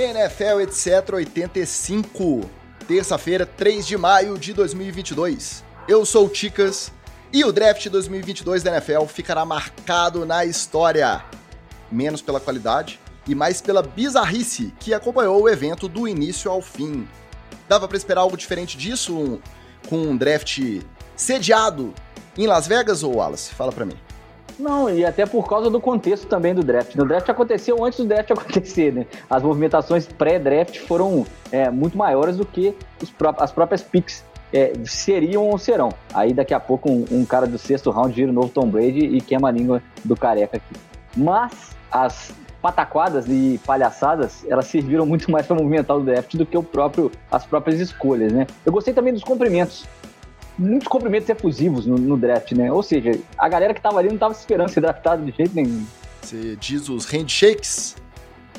NFL etc 85, terça-feira, 3 de maio de 2022. Eu sou o Ticas e o draft 2022 da NFL ficará marcado na história, menos pela qualidade e mais pela bizarrice que acompanhou o evento do início ao fim. Dava para esperar algo diferente disso um, com um draft sediado em Las Vegas ou Wallace? Fala para mim. Não, e até por causa do contexto também do draft. O draft aconteceu antes do draft acontecer, né? As movimentações pré-draft foram é, muito maiores do que pró as próprias picks é, seriam ou serão. Aí daqui a pouco um, um, cara do sexto round vira o novo Tom Brady e queima a língua do careca aqui. Mas as pataquadas e palhaçadas, elas serviram muito mais para movimentar o draft do que o próprio, as próprias escolhas, né? Eu gostei também dos cumprimentos muitos cumprimentos efusivos no, no, draft, né? Ou seja, a galera que tava ali não tava esperando ser draftado de jeito nenhum. Você diz os handshakes?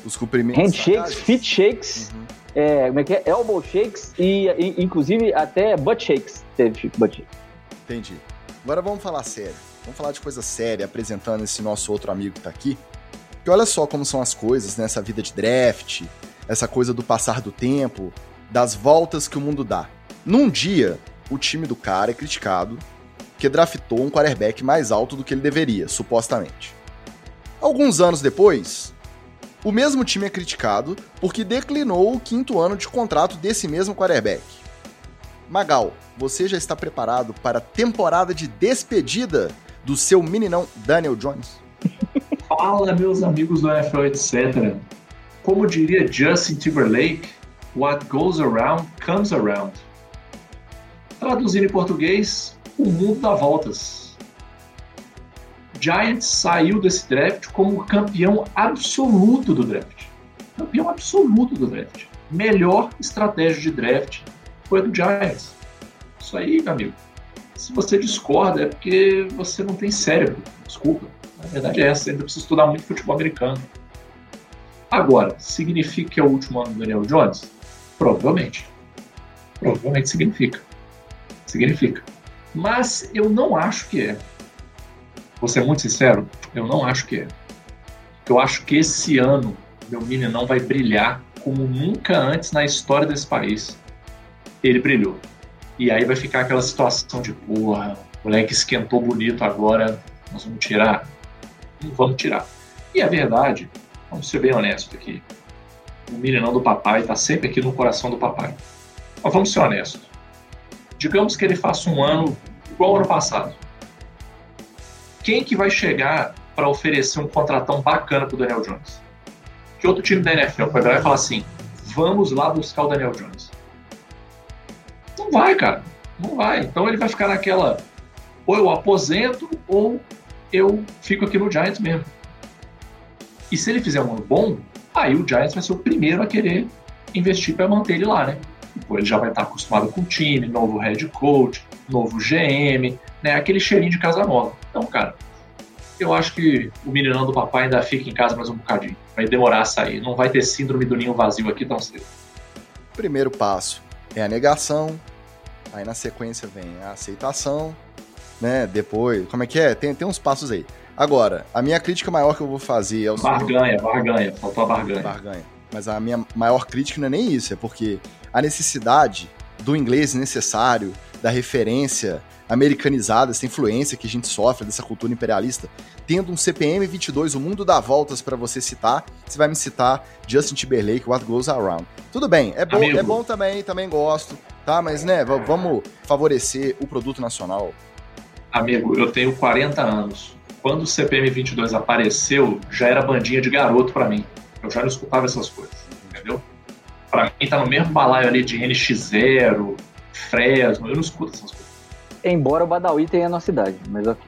Os cumprimentos? Handshakes, feet shakes, uhum. é, como é que é? Elbow shakes e, e, inclusive até butt shakes teve butt shakes. Entendi. Agora vamos falar sério. Vamos falar de coisa séria, apresentando esse nosso outro amigo que tá aqui. Que olha só como são as coisas nessa vida de draft, essa coisa do passar do tempo, das voltas que o mundo dá. Num dia, o time do cara é criticado que draftou um quarterback mais alto do que ele deveria, supostamente. Alguns anos depois, o mesmo time é criticado porque declinou o quinto ano de contrato desse mesmo quarterback. Magal, você já está preparado para a temporada de despedida do seu meninão Daniel Jones? Fala, meus amigos do NFL, etc. Como diria Justin Timberlake, what goes around comes around. Traduzindo em português, o mundo dá voltas. Giants saiu desse draft como campeão absoluto do draft. Campeão absoluto do draft. Melhor estratégia de draft foi a do Giants. Isso aí, meu amigo. Se você discorda, é porque você não tem cérebro. Desculpa. A verdade é essa. Ainda precisa estudar muito futebol americano. Agora, significa que é o último ano do Daniel Jones? Provavelmente. Provavelmente significa significa. Mas eu não acho que é. Vou ser muito sincero, eu não acho que é. Eu acho que esse ano meu meninão vai brilhar como nunca antes na história desse país. Ele brilhou. E aí vai ficar aquela situação de, porra, o moleque esquentou bonito agora, nós vamos tirar? Não vamos tirar. E a verdade, vamos ser bem honestos aqui, o meninão do papai está sempre aqui no coração do papai. Mas vamos ser honestos. Digamos que ele faça um ano igual ao ano passado. Quem que vai chegar para oferecer um contratão bacana para o Daniel Jones? Que outro time da NFL vai virar e falar assim: vamos lá buscar o Daniel Jones? Não vai, cara. Não vai. Então ele vai ficar naquela: ou eu aposento ou eu fico aqui no Giants mesmo. E se ele fizer um ano bom, aí o Giants vai ser o primeiro a querer investir para manter ele lá, né? Pô, ele já vai estar acostumado com o time, novo head coach, novo GM, né? Aquele cheirinho de casa nova. Então, cara, eu acho que o meninão do papai ainda fica em casa mais um bocadinho. Vai demorar a sair. Não vai ter síndrome do ninho vazio aqui tão cedo. Primeiro passo é a negação. Aí na sequência vem a aceitação, né? Depois, como é que é? Tem, tem uns passos aí. Agora, a minha crítica maior que eu vou fazer é o. Barganha, barganha. Faltou a barganha. Barganha. Mas a minha maior crítica não é nem isso, é porque a necessidade do inglês necessário, da referência americanizada, essa influência que a gente sofre dessa cultura imperialista, tendo um CPM 22, o mundo dá voltas para você citar, você vai me citar Justin Timberlake, What Goes Around. Tudo bem, é bom, é bom também, também gosto, tá? Mas né, vamos favorecer o produto nacional. Amigo, eu tenho 40 anos. Quando o CPM 22 apareceu, já era bandinha de garoto para mim. Eu já não escutava essas coisas? Pra mim tá no mesmo balaio ali de NX0, Fresno, eu não escuto essas coisas. Embora o Badawi tenha a nossa idade, mas ok.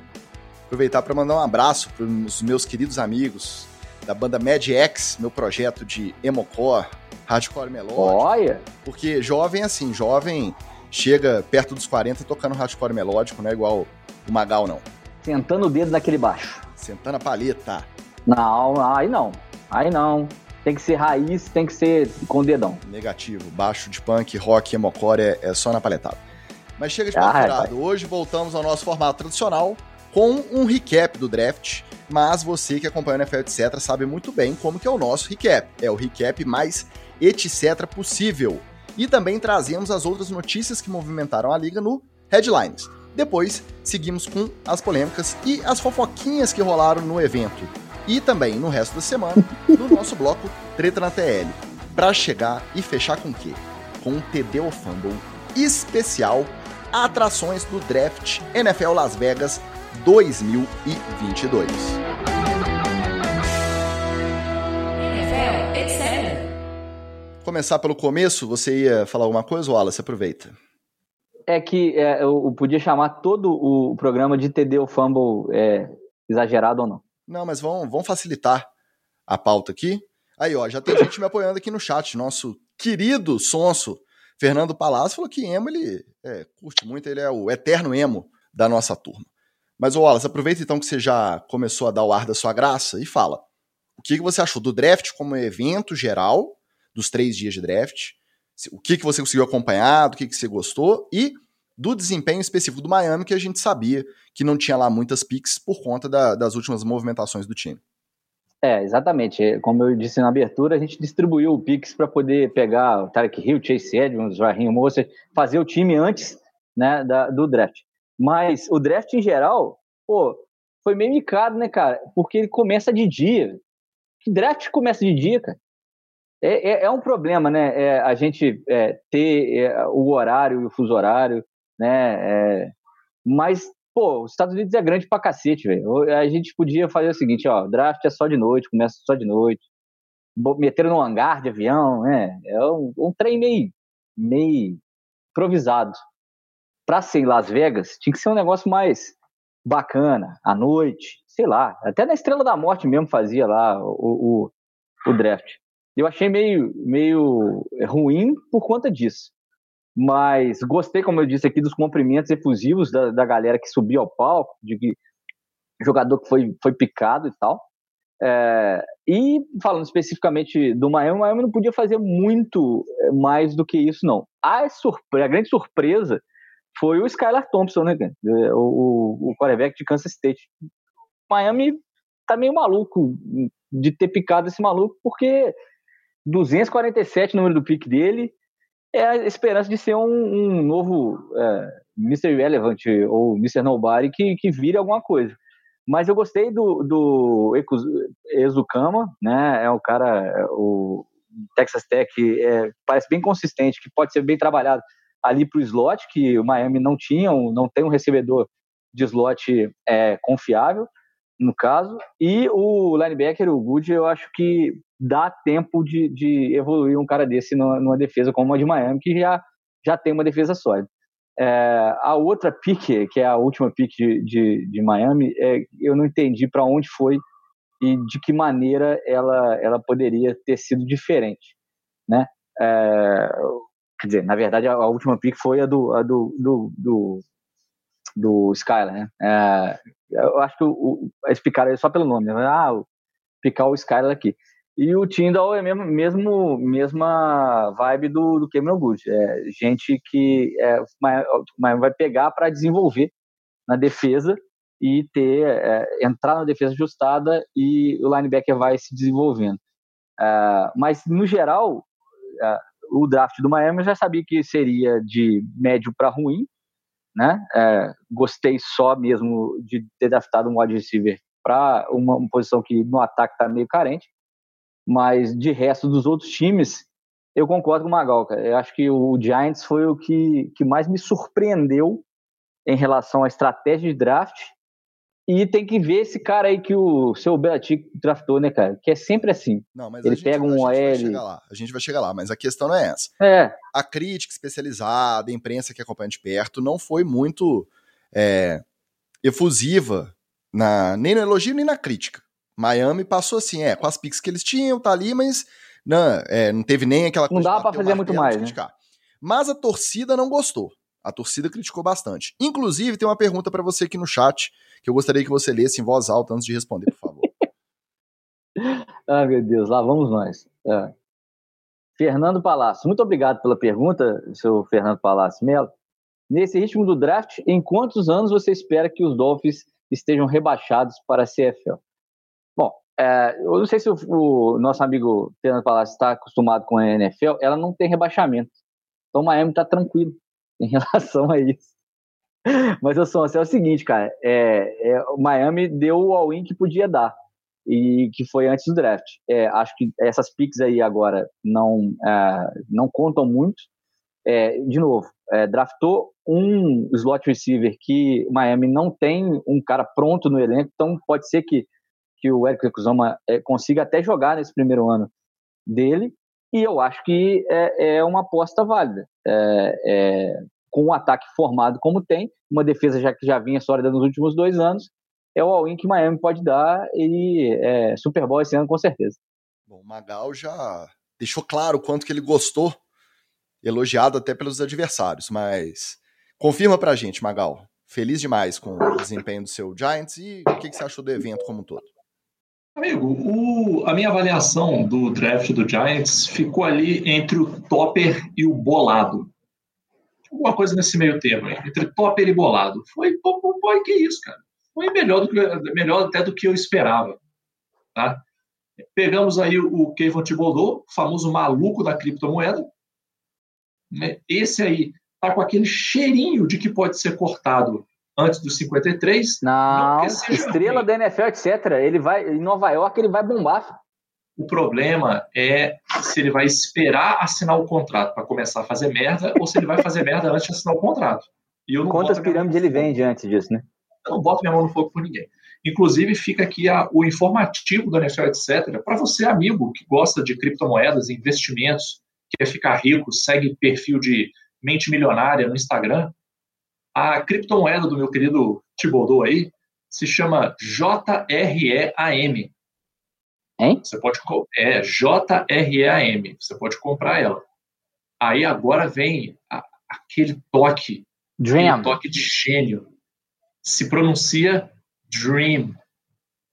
Aproveitar para mandar um abraço para os meus queridos amigos da banda Mad X, meu projeto de emocore, hardcore melódico. Olha! Porque jovem assim, jovem chega perto dos 40 tocando hardcore melódico, não é igual o Magal não. Sentando o dedo naquele baixo. Sentando a paleta. Não, aí não. Aí não. Tem que ser raiz, tem que ser com dedão. Negativo. Baixo de punk, rock, emocore é, é só na paletada. Mas chega de papo ah, Hoje voltamos ao nosso formato tradicional com um recap do draft, mas você que acompanha o NFL etc sabe muito bem como que é o nosso recap. É o recap mais etc possível. E também trazemos as outras notícias que movimentaram a liga no Headlines. Depois, seguimos com as polêmicas e as fofoquinhas que rolaram no evento. E também no resto da semana, no nosso bloco Treta na TL. Pra chegar e fechar com o quê? Com um TD ou Fumble especial Atrações do Draft NFL Las Vegas 2022. Começar pelo começo, você ia falar alguma coisa, Wallace? Aproveita é que é, eu podia chamar todo o programa de TD ou Fumble é, exagerado ou não. Não, mas vamos, vamos facilitar a pauta aqui. Aí, ó, já tem gente me apoiando aqui no chat. Nosso querido sonso Fernando Palácio falou que emo ele é, curte muito, ele é o eterno emo da nossa turma. Mas, Wallace, aproveita então que você já começou a dar o ar da sua graça e fala. O que, que você achou do draft como evento geral, dos três dias de draft? o que, que você conseguiu acompanhar, do que, que você gostou e do desempenho específico do Miami, que a gente sabia que não tinha lá muitas picks por conta da, das últimas movimentações do time. É, exatamente. Como eu disse na abertura, a gente distribuiu o picks para poder pegar o Tarek Hill, Chase Edmonds, Raheem Mostert, fazer o time antes né, da, do draft. Mas o draft em geral, pô, foi meio micado, né, cara? Porque ele começa de dia. Que draft começa de dia, cara? É, é, é, um problema, né? É, a gente é, ter é, o horário e o fuso horário, né? É, mas, pô, os Estados Unidos é grande pra cacete, velho. A gente podia fazer o seguinte, ó, draft é só de noite, começa só de noite. Meteram no hangar de avião, né? É um, um trem meio, meio improvisado. Pra ser em Las Vegas, tinha que ser um negócio mais bacana, à noite, sei lá. Até na Estrela da Morte mesmo fazia lá o, o, o draft. Eu achei meio, meio ruim por conta disso. Mas gostei, como eu disse aqui, dos cumprimentos efusivos da, da galera que subiu ao palco, de que jogador que foi, foi picado e tal. É, e falando especificamente do Miami, o Miami não podia fazer muito é, mais do que isso, não. A, surpre a grande surpresa foi o Skylar Thompson, né, o, o, o quarterback de Kansas State. Miami tá meio maluco de ter picado esse maluco, porque 247 número do pique dele, é a esperança de ser um, um novo é, Mr. Relevant ou Mr. Nobody que, que vire alguma coisa. Mas eu gostei do, do Ezukama, né? É o cara, o Texas Tech é, parece bem consistente, que pode ser bem trabalhado ali para o slot, que o Miami não tinha, não tem um recebedor de slot é, confiável, no caso. E o linebacker, o Good, eu acho que dá tempo de, de evoluir um cara desse numa, numa, defesa como a de Miami, que já, já tem uma defesa sólida. É, a outra pique, que é a última pique de, de, de Miami, é, eu não entendi para onde foi e de que maneira ela, ela poderia ter sido diferente, né? É, quer dizer, na verdade, a, a última pique foi a do, a do, do, do, do Skyler, né? É, eu acho que o, o, picar só pelo nome, né? Ah, picar o Skyler aqui. E o Tyndall é mesmo, mesmo mesma vibe do, do Cameron Good. É gente que é, vai pegar para desenvolver na defesa e ter é, entrar na defesa ajustada e o linebacker vai se desenvolvendo. É, mas no geral, é, o draft do Miami eu já sabia que seria de médio para ruim, né? É, gostei só mesmo de ter draftado um wide receiver para uma, uma posição que no ataque está meio carente. Mas de resto dos outros times, eu concordo com o Magal, cara. Eu acho que o Giants foi o que, que mais me surpreendeu em relação à estratégia de draft. E tem que ver esse cara aí que o seu Belichick draftou, né, cara? Que é sempre assim. Não, mas Ele gente, pega um OL. A gente, a gente vai chegar lá, mas a questão não é essa. É. A crítica especializada, a imprensa que acompanha de perto, não foi muito é, efusiva, na, nem no elogio nem na crítica. Miami passou assim, é, com as picks que eles tinham, tá ali, mas não, é, não teve nem aquela coisa. Não dá para fazer muito mais, né? Mas a torcida não gostou. A torcida criticou bastante. Inclusive, tem uma pergunta para você aqui no chat que eu gostaria que você lesse em voz alta antes de responder, por favor. ah, meu Deus, lá vamos nós. É. Fernando Palácio, muito obrigado pela pergunta, seu Fernando Palácio Melo. Nesse ritmo do draft, em quantos anos você espera que os Dolphins estejam rebaixados para a CFL. Bom, é, eu não sei se o, o nosso amigo Fernando Palácio está acostumado com a NFL, ela não tem rebaixamento. Então Miami está tranquilo em relação a isso. Mas eu sou, é o seguinte, cara, é, é, o Miami deu o all-in que podia dar e que foi antes do draft. É, acho que essas picks aí agora não, é, não contam muito. É, de novo, é, draftou um slot receiver que Miami não tem um cara pronto no elenco, então pode ser que, que o Eric Kusama é, consiga até jogar nesse primeiro ano dele, e eu acho que é, é uma aposta válida. Com um ataque formado como tem, uma defesa já que já vinha sólida nos últimos dois anos, é o all-in que Miami pode dar e é, Super Bowl esse ano com certeza. Bom, o Magal já deixou claro o quanto que ele gostou, elogiado até pelos adversários, mas confirma pra gente, Magal. Feliz demais com o desempenho do seu Giants e o que, que você achou do evento como um todo? Amigo, o, a minha avaliação do draft do Giants ficou ali entre o topper e o bolado. Alguma coisa nesse meio termo, entre topper e bolado. Foi, pô, pô, pô, que isso, cara foi melhor, do que, melhor até do que eu esperava. Tá? Pegamos aí o Kevin Thibodeau, famoso maluco da criptomoeda. Né? Esse aí tá com aquele cheirinho de que pode ser cortado antes dos 53. Não, não estrela ruim. da NFL, etc. Ele vai em Nova York, ele vai bombar. O problema é se ele vai esperar assinar o contrato para começar a fazer merda ou se ele vai fazer merda antes de assinar o contrato. E eu não Quantas pirâmides ele vende antes disso, né? Eu não boto minha mão no fogo por ninguém. Inclusive, fica aqui a, o informativo da NFL, etc. Para você, amigo, que gosta de criptomoedas, investimentos, quer ficar rico, segue perfil de mente milionária no Instagram. A criptomoeda do meu querido Thibodeau aí se chama JREAM. Hein? Você pode é JREAM. Você pode comprar ela. Aí agora vem a, aquele toque, Dream. aquele toque de gênio se pronuncia Dream.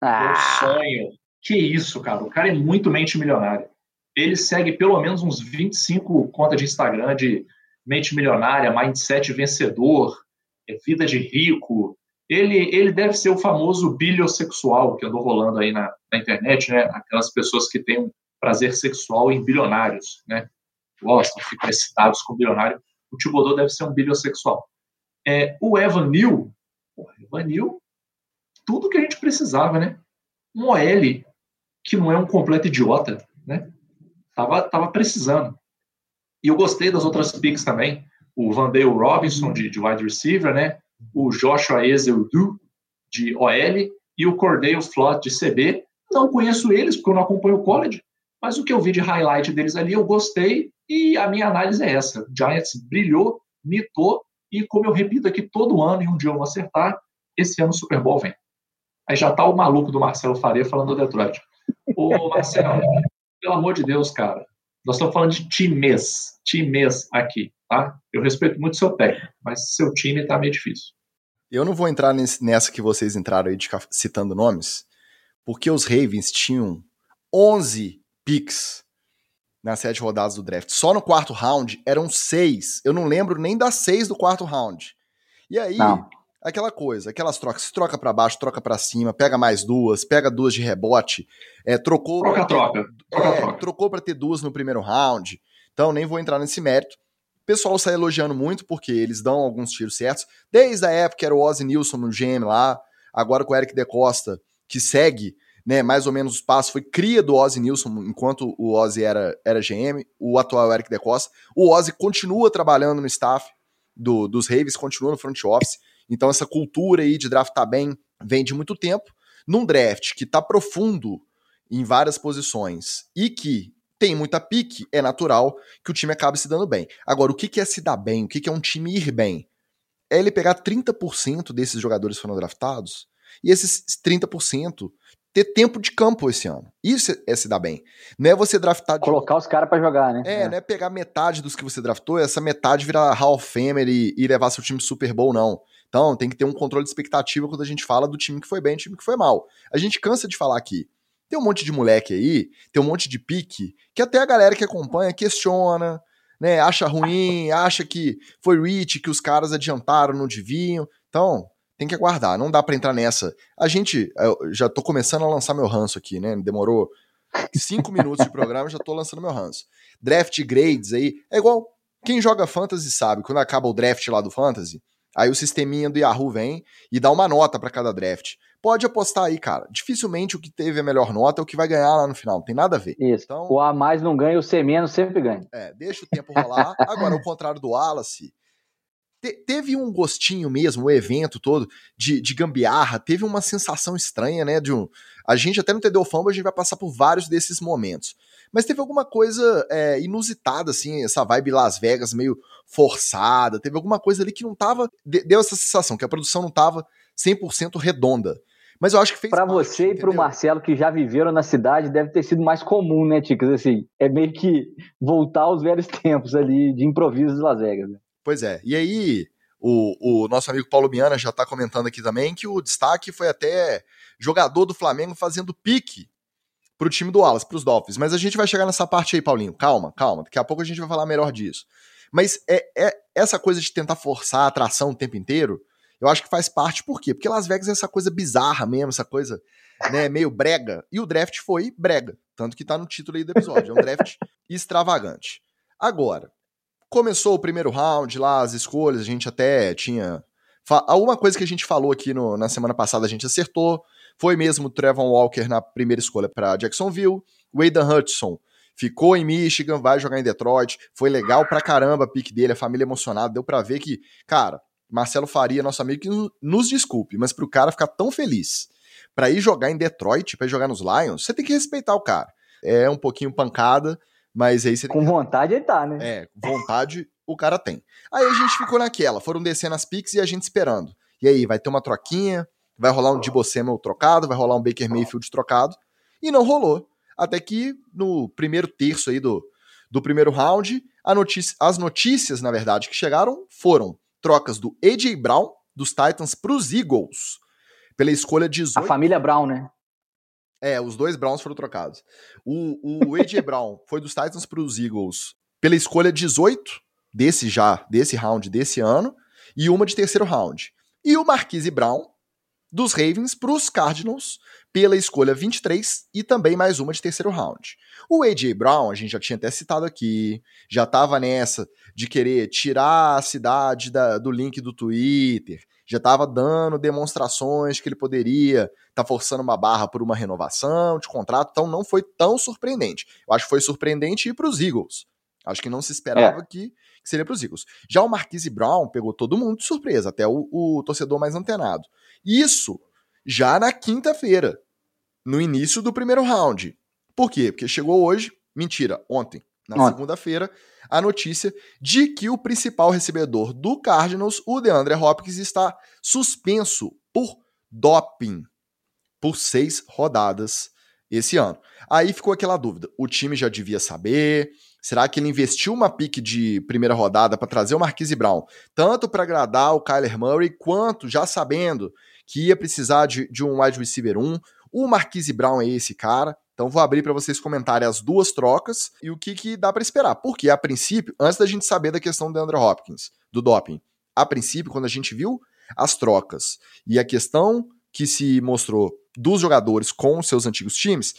Ah. Meu sonho. Que isso, cara. O cara é muito mente milionária. Ele segue pelo menos uns 25 contas de Instagram de mente milionária, mindset vencedor, é vida de rico. Ele, ele deve ser o famoso biliossexual que andou rolando aí na, na internet, né? Aquelas pessoas que têm um prazer sexual em bilionários, né? Gostam, ficam excitados com bilionário. O Thibodeau deve ser um biliossexual. É, o Evan Neal, Porra, Vanil, tudo que a gente precisava, né? Um OL que não é um completo idiota, né? Tava, tava precisando. E eu gostei das outras picks também. O Vandale Robinson, de, de wide receiver, né? O Joshua Ezeldu, de OL, e o Cordell Flott, de CB. Não conheço eles, porque eu não acompanho o college, mas o que eu vi de highlight deles ali, eu gostei, e a minha análise é essa. O Giants brilhou, mitou, e como eu repito aqui todo ano, e um dia eu vou acertar, esse ano o Super Bowl vem. Aí já tá o maluco do Marcelo Faria falando do Detroit. Ô, Marcelo, pelo amor de Deus, cara. Nós estamos falando de times, times aqui, tá? Eu respeito muito seu técnico, mas seu time tá meio difícil. Eu não vou entrar nesse, nessa que vocês entraram aí de citando nomes, porque os Ravens tinham 11 picks nas sete rodadas do draft. Só no quarto round eram seis. Eu não lembro nem das seis do quarto round. E aí, não. Aquela coisa, aquelas trocas, troca para baixo, troca para cima, pega mais duas, pega duas de rebote, é, trocou troca, pra, troca. troca, é, troca. trocou para ter duas no primeiro round. Então nem vou entrar nesse mérito. O pessoal sai elogiando muito porque eles dão alguns tiros certos. Desde a época era o Ozzy Nilson no GM lá, agora com o Eric De Costa, que segue né, mais ou menos os passos, foi cria do Ozzy Nilson, enquanto o Ozzy era, era GM, o atual Eric De Costa. O Ozzy continua trabalhando no staff do, dos Ravens, continua no front office, então essa cultura aí de draftar bem vem de muito tempo. Num draft que tá profundo em várias posições e que tem muita pique, é natural que o time acabe se dando bem. Agora, o que é se dar bem? O que é um time ir bem? É ele pegar 30% desses jogadores que foram draftados e esses 30% ter tempo de campo esse ano. Isso é se dar bem. Não é você draftar. De... Colocar os caras para jogar, né? É, é, não é pegar metade dos que você draftou, essa metade virar Hall of Famer e, e levar seu time Super Bowl, não. Então tem que ter um controle de expectativa quando a gente fala do time que foi bem e time que foi mal. A gente cansa de falar aqui. Tem um monte de moleque aí, tem um monte de pique, que até a galera que acompanha questiona, né? Acha ruim, acha que foi rich, que os caras adiantaram, não deviam. Então, tem que aguardar, não dá para entrar nessa. A gente, já tô começando a lançar meu ranço aqui, né? Demorou cinco minutos de programa, já tô lançando meu ranço. Draft grades aí, é igual quem joga fantasy sabe, quando acaba o draft lá do fantasy, aí o sisteminha do Yahoo vem e dá uma nota para cada draft. Pode apostar aí, cara. Dificilmente o que teve a melhor nota é o que vai ganhar lá no final, não tem nada a ver. Isso. Então, o A mais não ganha, o C menos sempre ganha. É, deixa o tempo rolar. Agora, ao contrário do Wallace, te, teve um gostinho mesmo, o evento todo, de, de gambiarra, teve uma sensação estranha, né? De um, a gente até no TD Fumble, a gente vai passar por vários desses momentos. Mas teve alguma coisa é, inusitada, assim, essa vibe Las Vegas meio forçada, teve alguma coisa ali que não tava. Deu essa sensação, que a produção não tava 100% redonda. Mas eu acho que fez. Para você e para o Marcelo, que já viveram na cidade, deve ter sido mais comum, né, Ticas? Assim, é meio que voltar aos velhos tempos ali de improviso de Las Vegas. Né? Pois é. E aí, o, o nosso amigo Paulo Miana já está comentando aqui também que o destaque foi até jogador do Flamengo fazendo pique pro time do Wallace, pros Dolphins. Mas a gente vai chegar nessa parte aí, Paulinho. Calma, calma. Daqui a pouco a gente vai falar melhor disso. Mas é, é essa coisa de tentar forçar a atração o tempo inteiro, eu acho que faz parte, por quê? Porque Las Vegas é essa coisa bizarra mesmo, essa coisa né, meio brega. E o draft foi brega. Tanto que tá no título aí do episódio. É um draft extravagante. Agora, começou o primeiro round lá, as escolhas, a gente até tinha. Alguma coisa que a gente falou aqui no, na semana passada a gente acertou. Foi mesmo o Trevon Walker na primeira escolha para Jacksonville. O Aidan Hudson ficou em Michigan, vai jogar em Detroit. Foi legal pra caramba a pique dele, a família emocionada. Deu pra ver que, cara, Marcelo Faria, nosso amigo, que nos desculpe, mas pro cara ficar tão feliz para ir jogar em Detroit, para jogar nos Lions, você tem que respeitar o cara. É um pouquinho pancada, mas aí você Com vontade ele tá, né? É, vontade o cara tem. Aí a gente ficou naquela, foram descendo as picks e a gente esperando. E aí, vai ter uma troquinha, vai rolar um Debo Samuel trocado, vai rolar um Baker Mayfield trocado, e não rolou. Até que no primeiro terço aí do, do primeiro round, notícia, as notícias, na verdade, que chegaram foram trocas do A.J. Brown, dos Titans, para os Eagles, pela escolha 18. A família Brown, né? É, os dois Browns foram trocados. O, o AJ Brown foi dos Titans para os Eagles pela escolha 18 desse já, desse round desse ano, e uma de terceiro round. E o Marquise Brown dos Ravens para os Cardinals pela escolha 23 e também mais uma de terceiro round. O AJ Brown, a gente já tinha até citado aqui, já estava nessa de querer tirar a cidade da, do link do Twitter, já estava dando demonstrações que ele poderia estar tá forçando uma barra por uma renovação de contrato, então não foi tão surpreendente. Eu acho que foi surpreendente ir para os Eagles. Acho que não se esperava é. que, que, seria para os Eagles. Já o Marquise Brown pegou todo mundo de surpresa, até o, o torcedor mais antenado. Isso já na quinta-feira, no início do primeiro round. Por quê? Porque chegou hoje, mentira, ontem, na segunda-feira, a notícia de que o principal recebedor do Cardinals, o DeAndre Hopkins, está suspenso por doping por seis rodadas esse ano. Aí ficou aquela dúvida: o time já devia saber? Será que ele investiu uma pique de primeira rodada para trazer o Marquise Brown, tanto para agradar o Kyler Murray, quanto já sabendo que ia precisar de, de um wide receiver 1? O Marquise Brown é esse cara. Então vou abrir para vocês comentarem as duas trocas e o que, que dá para esperar. Porque a princípio, antes da gente saber da questão do Andrew Hopkins, do doping, a princípio, quando a gente viu as trocas e a questão que se mostrou dos jogadores com seus antigos times,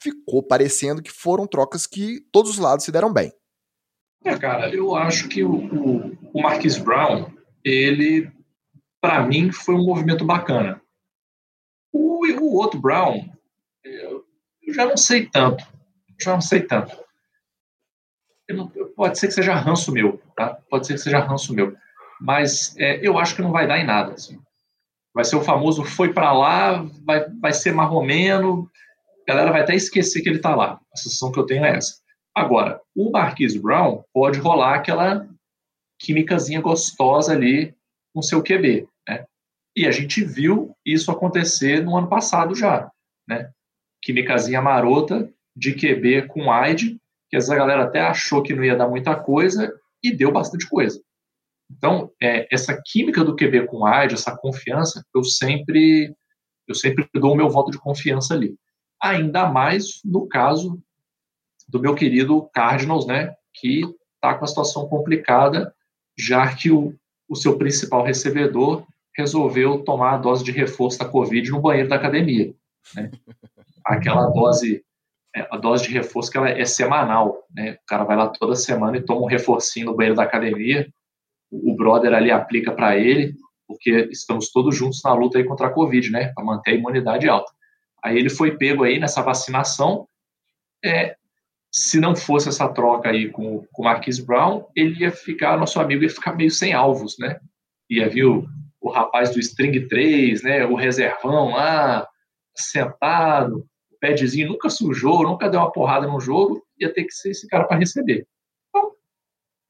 ficou parecendo que foram trocas que todos os lados se deram bem. É, cara, eu acho que o, o, o Marquis Brown, ele, para mim, foi um movimento bacana. O, o outro Brown, eu já não sei tanto. Já não sei tanto. Não, pode ser que seja ranço meu, tá? Pode ser que seja ranço meu. Mas é, eu acho que não vai dar em nada. Assim. Vai ser o famoso foi para lá, vai, vai ser marromeno, a galera vai até esquecer que ele está lá. A sensação que eu tenho é essa. Agora, o Marquise Brown pode rolar aquela químicazinha gostosa ali com seu QB, né? E a gente viu isso acontecer no ano passado já, né? químicazinha marota de QB com AID, que essa galera até achou que não ia dar muita coisa e deu bastante coisa. Então, é, essa química do QB com AID, essa confiança, eu sempre eu sempre dou o meu voto de confiança ali. Ainda mais no caso do meu querido Cardinals, né, que está com a situação complicada, já que o, o seu principal recebedor resolveu tomar a dose de reforço da Covid no banheiro da academia. Né? Aquela dose, é, a dose de reforço que ela é semanal, né? O cara vai lá toda semana e toma um reforcinho no banheiro da academia. O brother ali aplica para ele, porque estamos todos juntos na luta aí contra a Covid, né? Para manter a imunidade alta. Aí ele foi pego aí nessa vacinação. É, se não fosse essa troca aí com, o Marquis Brown, ele ia ficar, nosso amigo ia ficar meio sem alvos, né? Ia vir o, o rapaz do string 3, né? O reservão lá, sentado, o padzinho nunca sujou, nunca deu uma porrada no jogo, ia ter que ser esse cara para receber.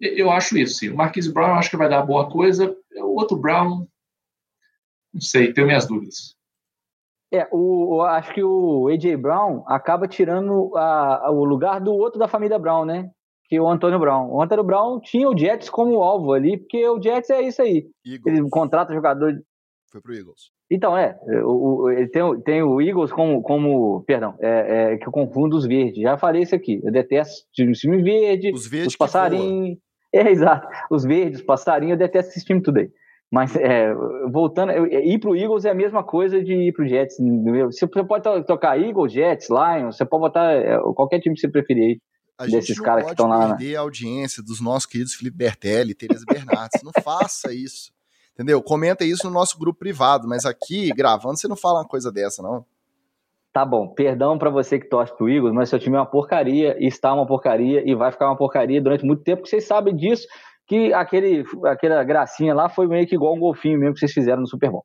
Eu acho isso, sim. O Marquis Brown acho que vai dar boa coisa. O outro Brown, não sei, tenho minhas dúvidas. É, o, acho que o AJ Brown acaba tirando a, a, o lugar do outro da família Brown, né? Que é o Antônio Brown. O Antônio Brown tinha o Jets como alvo ali, porque o Jets é isso aí. Eagles. Ele contrata jogador. Foi pro Eagles. Então, é. O, o, ele tem, tem o Eagles como. como perdão, é, é, que eu confundo os verdes. Já falei isso aqui. Eu detesto time, time verde, os, verdes os passarinhos. É, exato. Os verdes, passarinho, eu detesto esse time tudo aí. Mas, é, voltando, ir para o Eagles é a mesma coisa de ir para o Jets. Você pode tocar Eagles, Jets, Lions, você pode botar é, qualquer time que você preferir aí. A desses caras que estão lá. Não perder a audiência dos nossos queridos Felipe Bertelli, Tereza Bernardes. não faça isso. Entendeu? Comenta isso no nosso grupo privado, mas aqui, gravando, você não fala uma coisa dessa, não. Tá bom, perdão para você que torce pro Eagles, mas seu time é uma porcaria, está uma porcaria, e vai ficar uma porcaria durante muito tempo, porque vocês sabem disso que aquele, aquela gracinha lá foi meio que igual um golfinho mesmo que vocês fizeram no Super Bowl.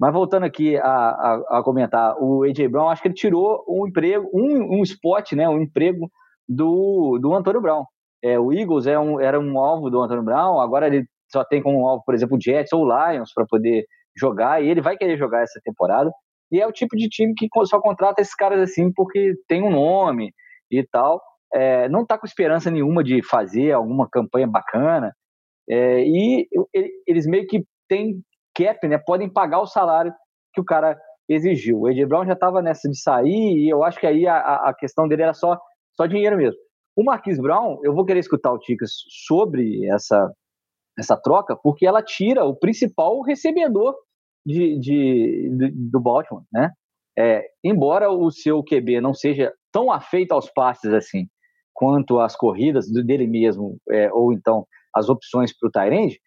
Mas voltando aqui a, a, a comentar, o AJ Brown, acho que ele tirou um emprego, um, um spot, né, um emprego do, do Antônio Brown. É, o Eagles é um, era um alvo do Antônio Brown, agora ele só tem como alvo, por exemplo, o Jets ou o Lions para poder jogar, e ele vai querer jogar essa temporada. E é o tipo de time que só contrata esses caras assim porque tem um nome e tal é, não está com esperança nenhuma de fazer alguma campanha bacana, é, e eles meio que têm cap, né, podem pagar o salário que o cara exigiu. O Ed Brown já estava nessa de sair, e eu acho que aí a, a questão dele era só, só dinheiro mesmo. O Marquis Brown, eu vou querer escutar o Ticas sobre essa, essa troca, porque ela tira o principal recebedor de, de, de do Baltimore, né? É, embora o seu QB não seja tão afeito aos passes assim, quanto às corridas dele mesmo, é, ou então as opções para o Tyrande,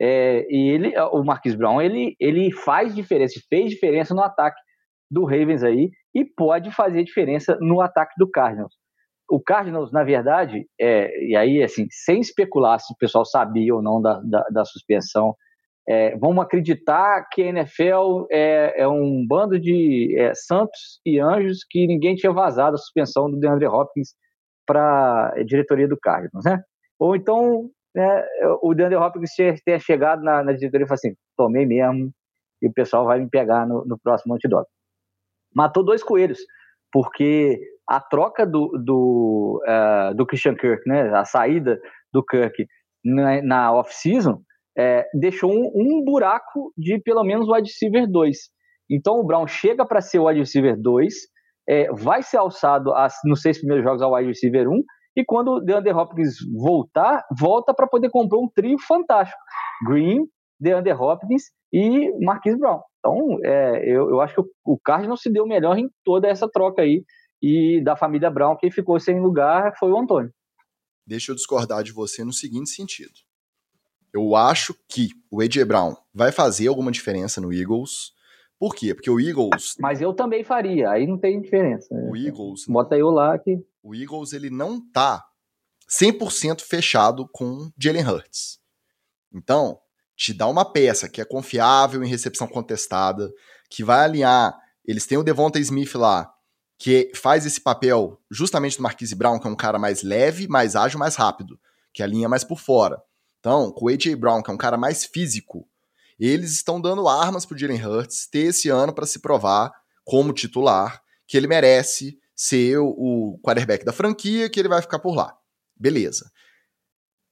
é, e ele, o Marquis Brown, ele, ele faz diferença, fez diferença no ataque do Ravens aí, e pode fazer diferença no ataque do Cardinals. O Cardinals, na verdade, é, e aí, assim, sem especular se o pessoal sabia ou não da, da, da suspensão, é, vamos acreditar que a NFL é, é um bando de é, santos e anjos que ninguém tinha vazado a suspensão do DeAndre Hopkins para a diretoria do Cardinals, né? Ou então né, o DeAndre Hopkins tenha chegado na, na diretoria e falou assim, tomei mesmo e o pessoal vai me pegar no, no próximo antidoping. Matou dois coelhos, porque a troca do, do, uh, do Christian Kirk, né, a saída do Kirk na, na off-season, é, deixou um, um, buraco de pelo menos o wide receiver 2. Então o Brown chega para ser o wide receiver 2, é, vai ser alçado a, nos seis primeiros jogos ao wide receiver 1, e quando o DeAndre Hopkins voltar, volta para poder comprar um trio fantástico. Green, DeAndre Hopkins e Marquise Brown. Então, é, eu, eu acho que o, o Cardinals se deu melhor em toda essa troca aí. E da família Brown, quem ficou sem lugar foi o Antônio. Deixa eu discordar de você no seguinte sentido. Eu acho que o AJ Brown vai fazer alguma diferença no Eagles, por quê? Porque o Eagles. Mas eu também faria, aí não tem diferença. O Eagles. Bota eu lá que. O Eagles ele não tá 100% fechado com Jalen Hurts. Então, te dá uma peça que é confiável em recepção contestada, que vai alinhar. Eles têm o Devonta Smith lá, que faz esse papel justamente do Marquise Brown, que é um cara mais leve, mais ágil, mais rápido, que alinha mais por fora. Então, com o AJ Brown, que é um cara mais físico, eles estão dando armas para o Jalen Hurts ter esse ano para se provar como titular, que ele merece ser o quarterback da franquia, que ele vai ficar por lá. Beleza.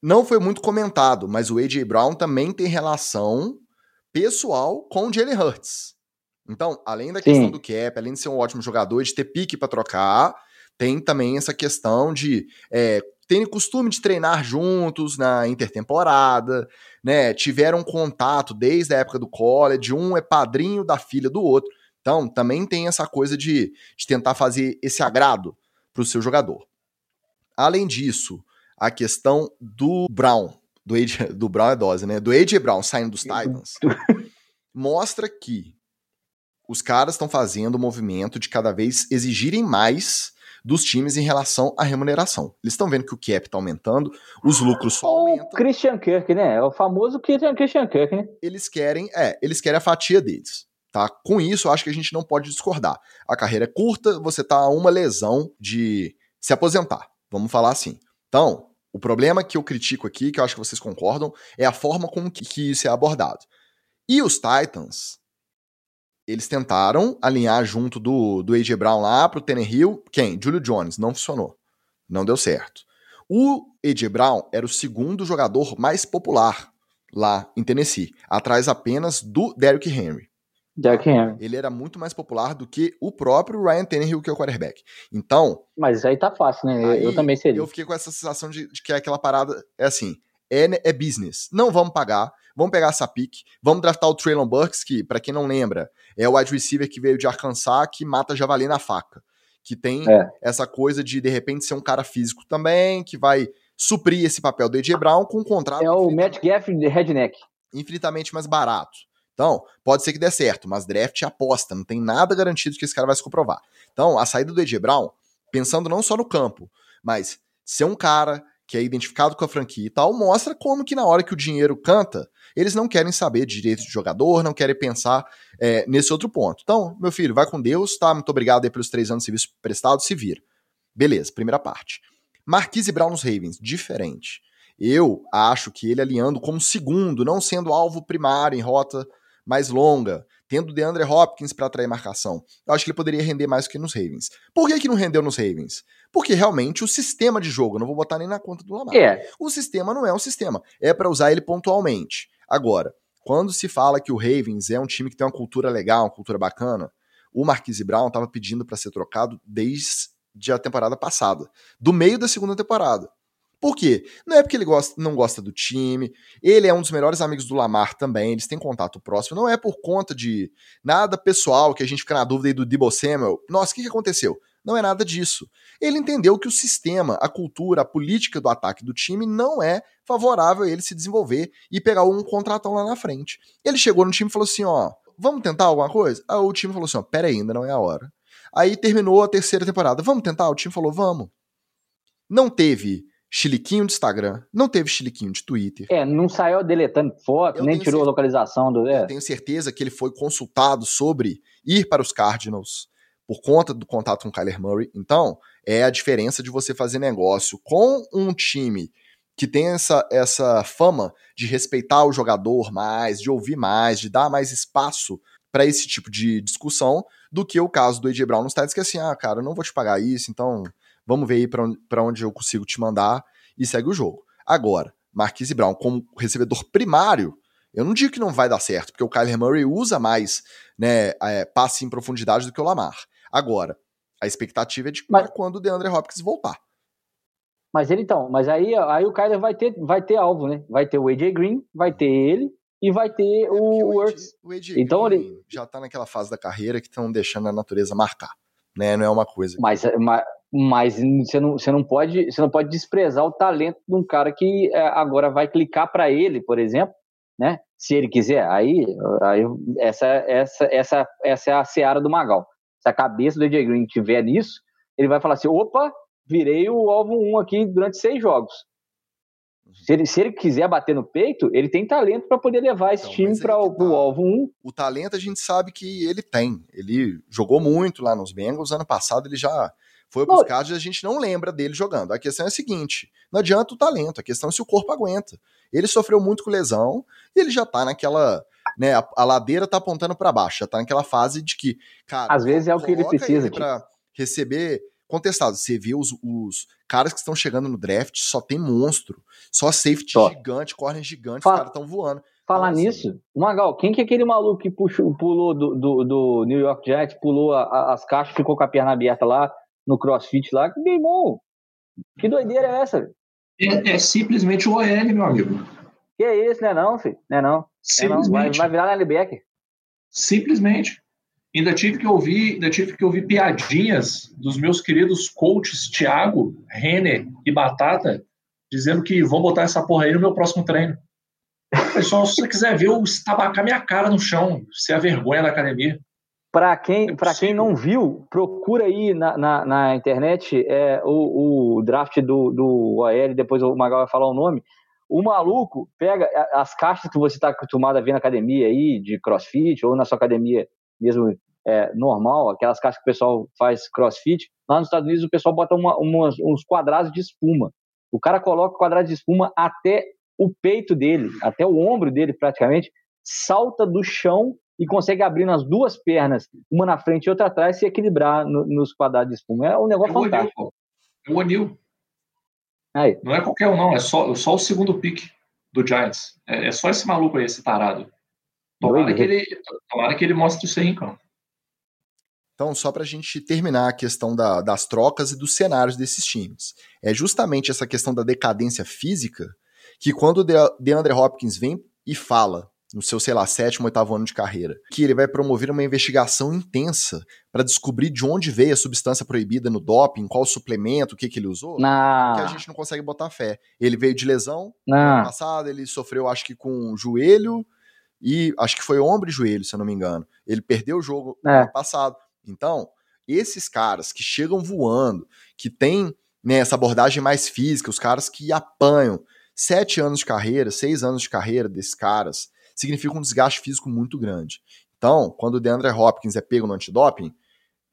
Não foi muito comentado, mas o A.J. Brown também tem relação pessoal com o Jalen Hurts. Então, além da Sim. questão do cap, além de ser um ótimo jogador, de ter pique para trocar, tem também essa questão de é, têm costume de treinar juntos na intertemporada, né? Tiveram contato desde a época do college, um é padrinho da filha do outro. Então, também tem essa coisa de, de tentar fazer esse agrado para o seu jogador. Além disso, a questão do Brown, do, AJ, do Brown é dose, né? Do AJ Brown saindo dos Titans, mostra que os caras estão fazendo o movimento de cada vez exigirem mais dos times em relação à remuneração. Eles estão vendo que o cap está aumentando, os lucros só aumentam. O Christian Kirk, né? É o famoso Christian, Kirk, né? Eles querem, é, eles querem a fatia deles. Tá? Com isso, eu acho que a gente não pode discordar. A carreira é curta, você tá a uma lesão de se aposentar. Vamos falar assim. Então, o problema que eu critico aqui, que eu acho que vocês concordam, é a forma como que, que isso é abordado. E os Titans, eles tentaram alinhar junto do, do A.J. Brown lá pro Hill. Quem? Julio Jones. Não funcionou. Não deu certo. O A.J. Brown era o segundo jogador mais popular lá em Tennessee, atrás apenas do Derrick Henry. Derrick Henry. Ele era muito mais popular do que o próprio Ryan Tannehill, que é o quarterback. Então... Mas aí tá fácil, né? eu também seria. Eu fiquei com essa sensação de, de que aquela parada é assim, é, é business. Não vamos pagar, vamos pegar essa pique, vamos draftar o Traylon Burks, que, para quem não lembra, é o wide receiver que veio de Arkansas, que mata javali na faca. Que tem é. essa coisa de, de repente, ser um cara físico também, que vai suprir esse papel do AJ Brown com um contrato. É o Matt Gaff de Redneck. Infinitamente mais barato. Então, pode ser que dê certo, mas draft é aposta, não tem nada garantido que esse cara vai se comprovar. Então, a saída do AJ Brown, pensando não só no campo, mas ser um cara que é identificado com a franquia e tal, mostra como que na hora que o dinheiro canta, eles não querem saber direito de jogador, não querem pensar é, nesse outro ponto. Então, meu filho, vai com Deus, tá? Muito obrigado aí pelos três anos de serviço prestado, se vira. Beleza, primeira parte. Marquise Brown nos Ravens, diferente. Eu acho que ele alinhando como segundo, não sendo alvo primário em rota mais longa, tendo DeAndre Hopkins para atrair marcação. Eu acho que ele poderia render mais do que nos Ravens. Por que, que não rendeu nos Ravens? Porque realmente o sistema de jogo, não vou botar nem na conta do Lamar. É. O sistema não é um sistema, é para usar ele pontualmente. Agora, quando se fala que o Ravens é um time que tem uma cultura legal, uma cultura bacana, o Marquise Brown estava pedindo para ser trocado desde a temporada passada, do meio da segunda temporada. Por quê? Não é porque ele gosta, não gosta do time, ele é um dos melhores amigos do Lamar também, eles têm contato próximo, não é por conta de nada pessoal que a gente fica na dúvida aí do Debo Samuel. Nossa, o que, que aconteceu? Não é nada disso. Ele entendeu que o sistema, a cultura, a política do ataque do time não é favorável a ele se desenvolver e pegar um contratão lá na frente. Ele chegou no time e falou assim: ó, vamos tentar alguma coisa? Aí o time falou assim: ó, pera aí, ainda não é a hora. Aí terminou a terceira temporada. Vamos tentar? O time falou: vamos. Não teve chiliquinho de Instagram, não teve chiliquinho de Twitter. É, não saiu deletando foto, eu nem tirou a localização do. É. Eu tenho certeza que ele foi consultado sobre ir para os Cardinals por conta do contato com o Kyler Murray. Então, é a diferença de você fazer negócio com um time que tem essa, essa fama de respeitar o jogador mais, de ouvir mais, de dar mais espaço para esse tipo de discussão, do que o caso do AJ Brown nos Titans, que é assim, ah, cara, eu não vou te pagar isso, então Vamos ver aí para onde, onde eu consigo te mandar e segue o jogo. Agora, Marquise Brown como recebedor primário, eu não digo que não vai dar certo, porque o Kyler Murray usa mais né, é, passe em profundidade do que o Lamar. Agora, a expectativa é de mas, quando o DeAndre Hopkins voltar. Mas ele então, mas aí, aí o Kyler vai ter, vai ter alvo, né? Vai ter o AJ Green, vai ter ele e vai ter é o, o AJ então Green ele já tá naquela fase da carreira que estão deixando a natureza marcar, né? Não é uma coisa. Mas, mas mas você não, você não pode você não pode desprezar o talento de um cara que é, agora vai clicar para ele, por exemplo, né? Se ele quiser, aí, aí essa essa essa essa é a seara do Magal. Se a cabeça do AJ Green tiver nisso, ele vai falar assim: opa, virei o alvo 1 aqui durante seis jogos. Se ele, se ele quiser bater no peito, ele tem talento para poder levar esse então, time para o tá. alvo 1. O talento a gente sabe que ele tem. Ele jogou muito lá nos Bengals. Ano passado ele já foi para os Cardinals a gente não lembra dele jogando. A questão é a seguinte: não adianta o talento, a questão é se o corpo aguenta. Ele sofreu muito com lesão e ele já tá naquela. Né, a, a ladeira tá apontando para baixo, já tá naquela fase de que, cara. Às vezes é o que ele precisa. para receber contestado. Você vê os, os caras que estão chegando no draft, só tem monstro. Só safety gigante, corner gigante, Fala, os caras estão voando. Falar então, nisso, assim, Magal, quem que é aquele maluco que puxou, pulou do, do, do New York Giants, pulou a, a, as caixas, ficou com a perna aberta lá, no crossfit lá, que queimou. Que doideira é essa? É, é, simplesmente o OL, meu amigo. Que é isso, né não, filho? Não é não. Simplesmente. É não. Vai, vai virar linebacker. Simplesmente. Ainda tive que ouvir, ainda tive que ouvir piadinhas dos meus queridos coaches Thiago, Renner e Batata, dizendo que vão botar essa porra aí no meu próximo treino. Pessoal, se você quiser ver eu estabacar minha cara no chão, ser a vergonha da academia. Para quem, é quem não viu, procura aí na, na, na internet é, o, o, draft do, do OL, depois o Magal vai falar o nome. O maluco pega as caixas que você está acostumado a ver na academia aí, de crossfit, ou na sua academia mesmo é, normal, aquelas caixas que o pessoal faz crossfit. Lá nos Estados Unidos o pessoal bota uma, umas, uns quadrados de espuma. O cara coloca o quadrado de espuma até o peito dele, até o ombro dele praticamente, salta do chão e consegue abrir nas duas pernas, uma na frente e outra atrás, se equilibrar no, nos quadrados de espuma. É um negócio é fantástico. É o Anil. Aí. Não é qualquer um, não. É só, só o segundo pick do Giants. É, é só esse maluco aí, esse tarado. Tomara, que ele, tomara que ele mostre isso aí, então. Então, só para a gente terminar a questão da, das trocas e dos cenários desses times. É justamente essa questão da decadência física que quando o DeAndre Hopkins vem e fala no seu, sei lá, sétimo, oitavo ano de carreira, que ele vai promover uma investigação intensa para descobrir de onde veio a substância proibida no doping, qual suplemento, o que, que ele usou, não. que a gente não consegue botar fé. Ele veio de lesão no ano passado, ele sofreu, acho que com joelho e acho que foi ombro e joelho, se eu não me engano. Ele perdeu o jogo é. no ano passado. Então, esses caras que chegam voando, que têm né, essa abordagem mais física, os caras que apanham, sete anos de carreira, seis anos de carreira desses caras, significa um desgaste físico muito grande. Então, quando o DeAndre Hopkins é pego no antidoping,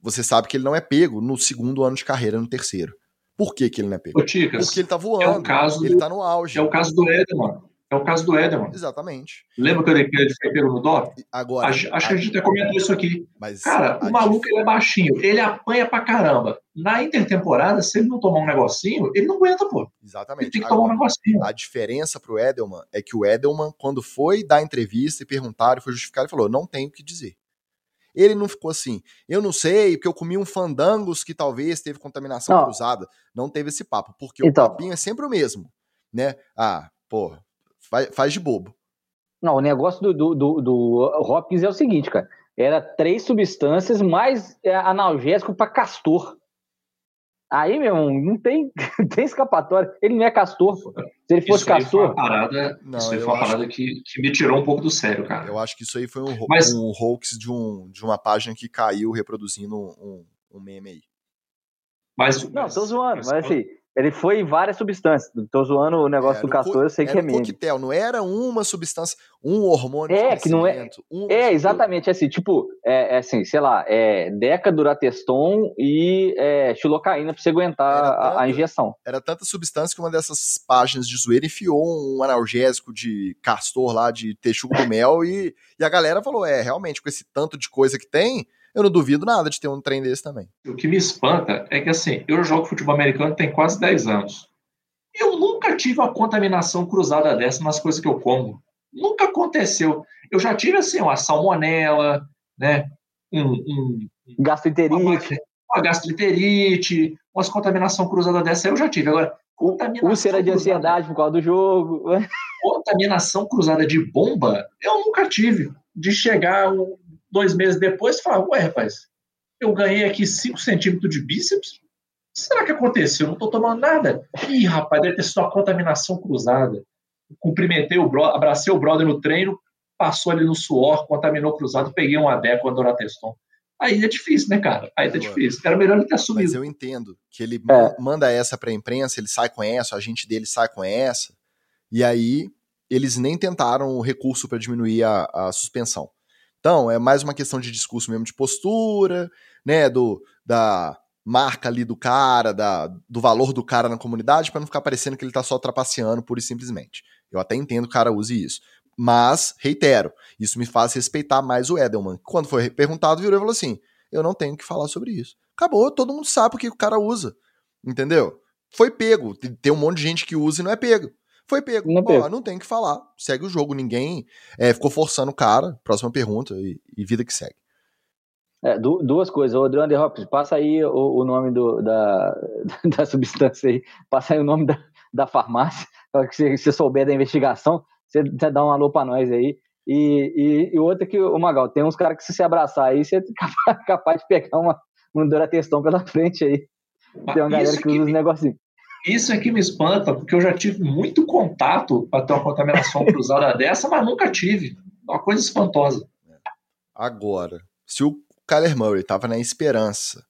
você sabe que ele não é pego no segundo ano de carreira, no terceiro. Por que, que ele não é pego? Ô, Ticas, Porque ele tá voando, é o caso ele do, tá no auge. É o caso do Edelman. É o caso do Edelman. Exatamente. Lembra que ele foi pego no DOP? Agora. Acho, acho a, que a gente até comentou isso aqui. Mas Cara, o maluco ele é baixinho, ele apanha pra caramba. Na intertemporada, se ele não tomar um negocinho, ele não aguenta, pô. Exatamente. Ele tem que Agora, tomar um negocinho. A diferença pro Edelman é que o Edelman, quando foi dar entrevista e perguntaram, foi justificar, ele falou: não tenho o que dizer. Ele não ficou assim, eu não sei, porque eu comi um fandangos que talvez teve contaminação não. cruzada. Não teve esse papo, porque então. o papinho é sempre o mesmo, né? Ah, pô, Faz, faz de bobo. Não, o negócio do, do, do, do Hopkins é o seguinte, cara. Era três substâncias mais é, analgésico para castor. Aí, meu irmão, não tem, tem escapatória. Ele não é castor, pô. Se ele fosse isso castor. Foi uma parada, não, isso aí foi uma parada que, que me tirou um pouco do sério, cara. Eu acho que isso aí foi um, Mas... um hoax de, um, de uma página que caiu reproduzindo um, um meme aí. Mas, não, tô zoando, mas, mas assim, ele foi várias substâncias. Tô zoando o negócio do castor, eu sei que é mesmo. coquetel, não era uma substância, um hormônio é, que não é. Um, é, exatamente, assim, tipo, é, é, assim, sei lá, é Deca, Durateston e é, xilocaína pra você aguentar tanta, a, injeção. Era tanta substância que uma dessas páginas de zoeira enfiou um analgésico de castor lá, de texugo do mel, e, e a galera falou, é, realmente, com esse tanto de coisa que tem, eu não duvido nada de ter um trem desse também. O que me espanta é que, assim, eu jogo futebol americano tem quase 10 anos. Eu nunca tive uma contaminação cruzada dessa nas coisas que eu como. Nunca aconteceu. Eu já tive, assim, uma salmonela, né? Um, um, gastroenterite. Uma, uma gastroenterite, umas contaminação cruzada dessa eu já tive. Agora, contaminação. Úlcera de ansiedade por causa do jogo. Contaminação cruzada de bomba, eu nunca tive. De chegar dois meses depois, fala, ué, rapaz, eu ganhei aqui 5 centímetros de bíceps? Será que aconteceu? Eu não estou tomando nada. Ih, rapaz, deve ter sido uma contaminação cruzada. Cumprimentei o brother, abracei o brother no treino, passou ali no suor, contaminou cruzado, peguei um adeco, um Dorateston. Aí é difícil, né, cara? Aí tá difícil. Era melhor ele ter assumido. Mas eu entendo que ele é. manda essa pra imprensa, ele sai com essa, a gente dele sai com essa, e aí eles nem tentaram o recurso para diminuir a, a suspensão. Então, é mais uma questão de discurso mesmo, de postura, né, do, da marca ali do cara, da, do valor do cara na comunidade, para não ficar parecendo que ele tá só trapaceando pura e simplesmente. Eu até entendo que o cara use isso. Mas, reitero, isso me faz respeitar mais o Edelman. Quando foi perguntado, virou e falou assim: eu não tenho que falar sobre isso. Acabou, todo mundo sabe o que o cara usa. Entendeu? Foi pego. Tem um monte de gente que usa e não é pego. Foi pego. Não, Ó, não tem que falar. Segue o jogo. Ninguém é, ficou forçando o cara. Próxima pergunta e, e vida que segue. É, duas coisas. O André Hopkins, passa aí o, o nome do, da, da substância aí, passa aí o nome da, da farmácia, para que você, você souber da investigação, você, você dá um alô para nós aí. E, e, e outra que, o Magal, tem uns caras que se se abraçar aí, você é capaz, capaz de pegar uma, uma Duratestão pela frente aí. Tem uma galera que, que usa os negocinhos. Isso é que me espanta, porque eu já tive muito contato para ter uma contaminação cruzada dessa, mas nunca tive. Uma coisa espantosa. Agora, se o Kyler Murray estava na esperança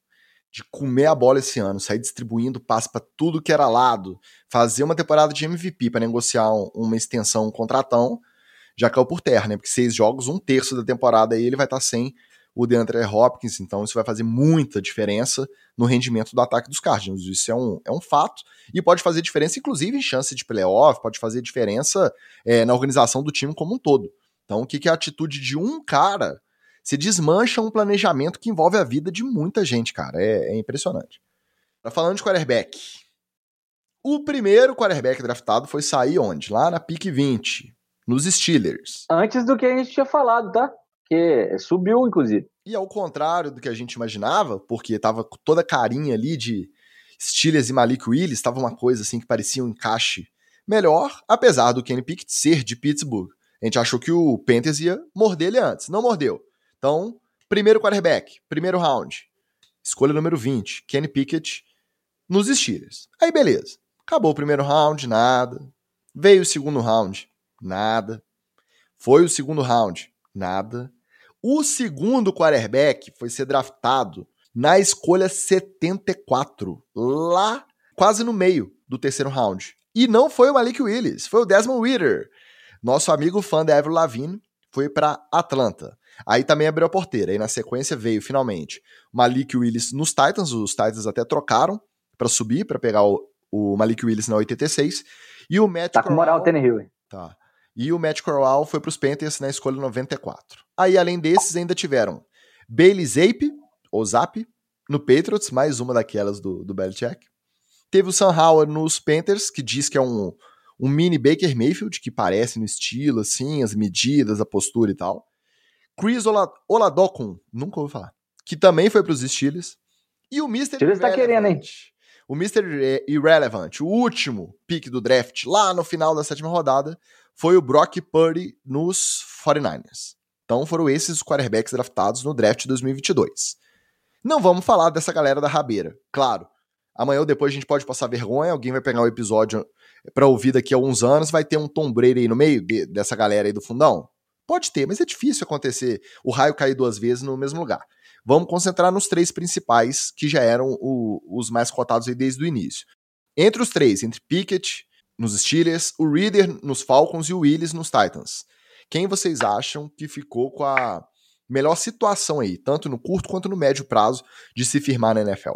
de comer a bola esse ano, sair distribuindo passe para tudo que era lado, fazer uma temporada de MVP para negociar um, uma extensão, um contratão, já caiu por terra, né? Porque seis jogos, um terço da temporada aí ele vai estar tá sem o DeAndre Hopkins, então isso vai fazer muita diferença no rendimento do ataque dos Cardinals. Isso é um, é um fato e pode fazer diferença, inclusive, em chance de playoff, pode fazer diferença é, na organização do time como um todo. Então, o que, que é a atitude de um cara se desmancha um planejamento que envolve a vida de muita gente, cara. É, é impressionante. Tá falando de quarterback. O primeiro quarterback draftado foi sair onde? Lá na pique 20, nos Steelers. Antes do que a gente tinha falado, tá? Que subiu, inclusive. E ao contrário do que a gente imaginava, porque tava toda a carinha ali de Steelers e Malik Willis, tava uma coisa assim que parecia um encaixe melhor, apesar do Kenny Pickett ser de Pittsburgh. A gente achou que o Panthers ia morder ele antes. Não mordeu. Então, primeiro quarterback, primeiro round. Escolha número 20, Kenny Pickett nos Steelers. Aí beleza. Acabou o primeiro round, nada. Veio o segundo round, nada. Foi o segundo round, nada. O segundo quarterback foi ser draftado na escolha 74, lá quase no meio do terceiro round. E não foi o Malik Willis, foi o Desmond Ritter. Nosso amigo fã da Avril Lavigne foi para Atlanta. Aí também abriu a porteira. Aí na sequência veio finalmente Malik Willis nos Titans. Os Titans até trocaram para subir, para pegar o, o, Malik Willis na 86. E o Matt Tá com moral o Hill. Tá. E o Matt Corral foi para os Panthers na escolha 94. Aí além desses ainda tiveram Bailey Zape, ou Zap, no Patriots, mais uma daquelas do, do Belichick. Teve o Sam Howard nos Panthers, que diz que é um, um mini Baker Mayfield, que parece no estilo, assim, as medidas, a postura e tal. Chris Oladokun, nunca ouvi falar, que também foi para os Steelers. E o Mr. Steelers tá querendo, hein? O Mr. Irrelevant, o último pick do draft, lá no final da sétima rodada, foi o Brock Purdy nos 49ers. Então foram esses os quarterbacks draftados no draft 2022. Não vamos falar dessa galera da rabeira. Claro, amanhã ou depois a gente pode passar vergonha, alguém vai pegar o episódio para ouvir daqui a alguns anos, vai ter um Tom Brady aí no meio dessa galera aí do fundão? Pode ter, mas é difícil acontecer o raio cair duas vezes no mesmo lugar. Vamos concentrar nos três principais, que já eram o, os mais cotados desde o início. Entre os três, entre Pickett nos Steelers, o Reader nos Falcons e o Willis nos Titans. Quem vocês acham que ficou com a melhor situação aí, tanto no curto quanto no médio prazo, de se firmar na NFL?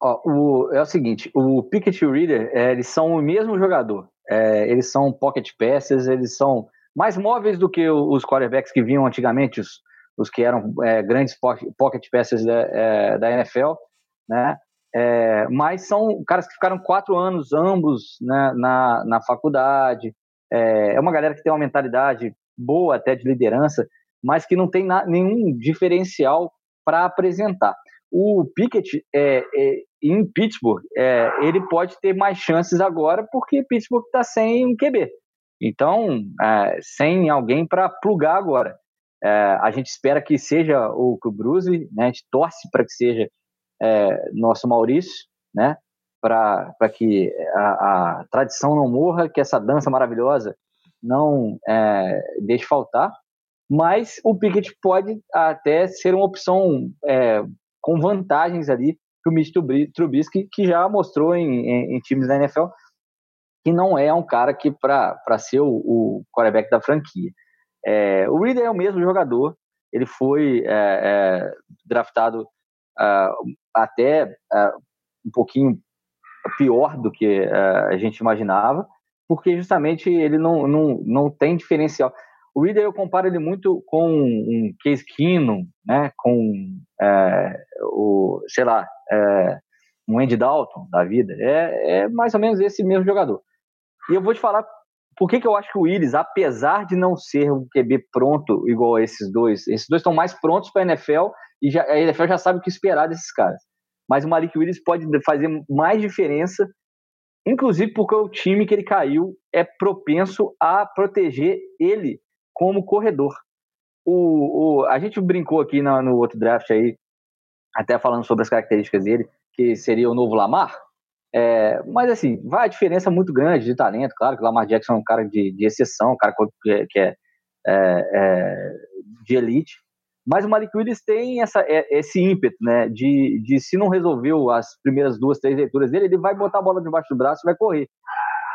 Ó, o, é o seguinte, o Pickett e o Reader, é, eles são o mesmo jogador. É, eles são pocket passes, eles são mais móveis do que os quarterbacks que vinham antigamente, os, os que eram é, grandes pocket passes da, é, da NFL, né? É, mas são caras que ficaram quatro anos ambos né, na, na faculdade. É, é uma galera que tem uma mentalidade boa até de liderança, mas que não tem na, nenhum diferencial para apresentar. O Pickett é, é, em Pittsburgh, é, ele pode ter mais chances agora porque Pittsburgh está sem um QB. Então, é, sem alguém para plugar agora. A gente espera que seja o, o Bruce, né? a gente torce para que seja é, nosso Maurício, né? para que a, a, tradição não morra, que essa dança maravilhosa não é, deixe faltar. Mas o Pickett pode até ser uma opção é, com vantagens ali para o Mitch Trubisky, que já mostrou em, em, em times da NFL que não é um cara que para ser o, o quarterback da franquia. É, o Reader é o mesmo jogador, ele foi é, é, draftado uh, até uh, um pouquinho pior do que uh, a gente imaginava, porque justamente ele não, não, não tem diferencial. O Reader eu comparo ele muito com um Case Keenum, né, com é, o, sei lá, é, um Andy Dalton da vida. É, é mais ou menos esse mesmo jogador. E eu vou te falar por que, que eu acho que o Willis, apesar de não ser um QB pronto igual a esses dois, esses dois estão mais prontos para a NFL e já, a NFL já sabe o que esperar desses caras. Mas o Malik Willis pode fazer mais diferença, inclusive porque o time que ele caiu é propenso a proteger ele como corredor. O, o, a gente brincou aqui no, no outro draft aí, até falando sobre as características dele, que seria o novo Lamar. É, mas assim, vai a diferença muito grande de talento, claro que o Lamar Jackson é um cara de, de exceção, um cara que é, que é, é, é de elite, mas o Malik Willis tem essa, é, esse ímpeto, né, de, de se não resolveu as primeiras duas, três leituras dele, ele vai botar a bola debaixo do braço e vai correr.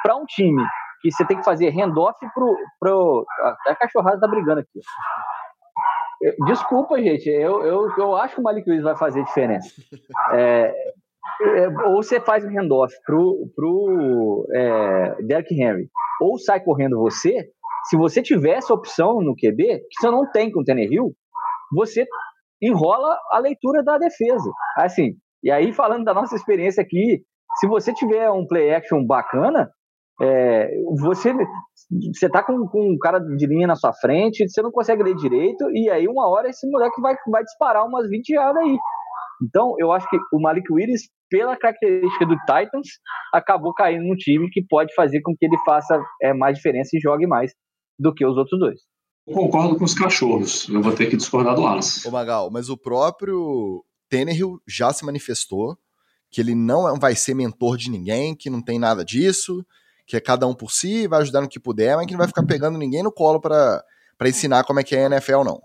Para um time que você tem que fazer handoff pro, pro... A cachorrada tá brigando aqui. Desculpa, gente, eu, eu, eu acho que o Malik Willis vai fazer diferença. É, é, ou você faz um handoff pro, pro é, Derrick Henry, ou sai correndo você. Se você tiver essa opção no QB, que você não tem com o Hill, você enrola a leitura da defesa. Assim, e aí falando da nossa experiência aqui, se você tiver um play action bacana, é, você você tá com, com um cara de linha na sua frente, você não consegue ler direito, e aí uma hora esse moleque vai, vai disparar umas 20 jardas aí. Então, eu acho que o Malik Willis, pela característica do Titans, acabou caindo num time que pode fazer com que ele faça é, mais diferença e jogue mais do que os outros dois. Eu concordo com os cachorros. Eu vou ter que discordar do Alas. Ô, Magal, mas o próprio Tannehill já se manifestou que ele não é, vai ser mentor de ninguém, que não tem nada disso, que é cada um por si, vai ajudar no que puder, mas que não vai ficar pegando ninguém no colo para ensinar como é que é a NFL, não.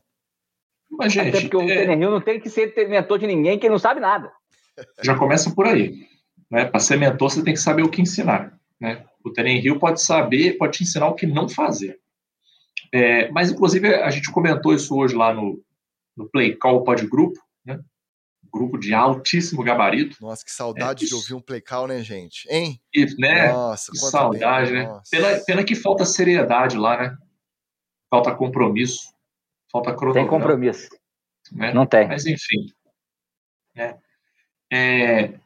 Mas, gente, Até porque o é... Tannehill não tem que ser mentor de ninguém que não sabe nada. Já começa por aí. Né? Para ser mentor, você tem que saber o que ensinar. Né? O Tannehill pode saber, pode te ensinar o que não fazer. É, mas, inclusive, a gente comentou isso hoje lá no, no Play Call Pod Grupo, né? grupo de altíssimo gabarito. Nossa, que saudade é, de ouvir um play call, né, gente? Hein? Isso, né? Nossa, que saudade, tempo, né? Pena, pena, que falta seriedade lá, né? Falta compromisso, falta cronograma. Tem compromisso. Né? Não tem. Mas, enfim. Né? É,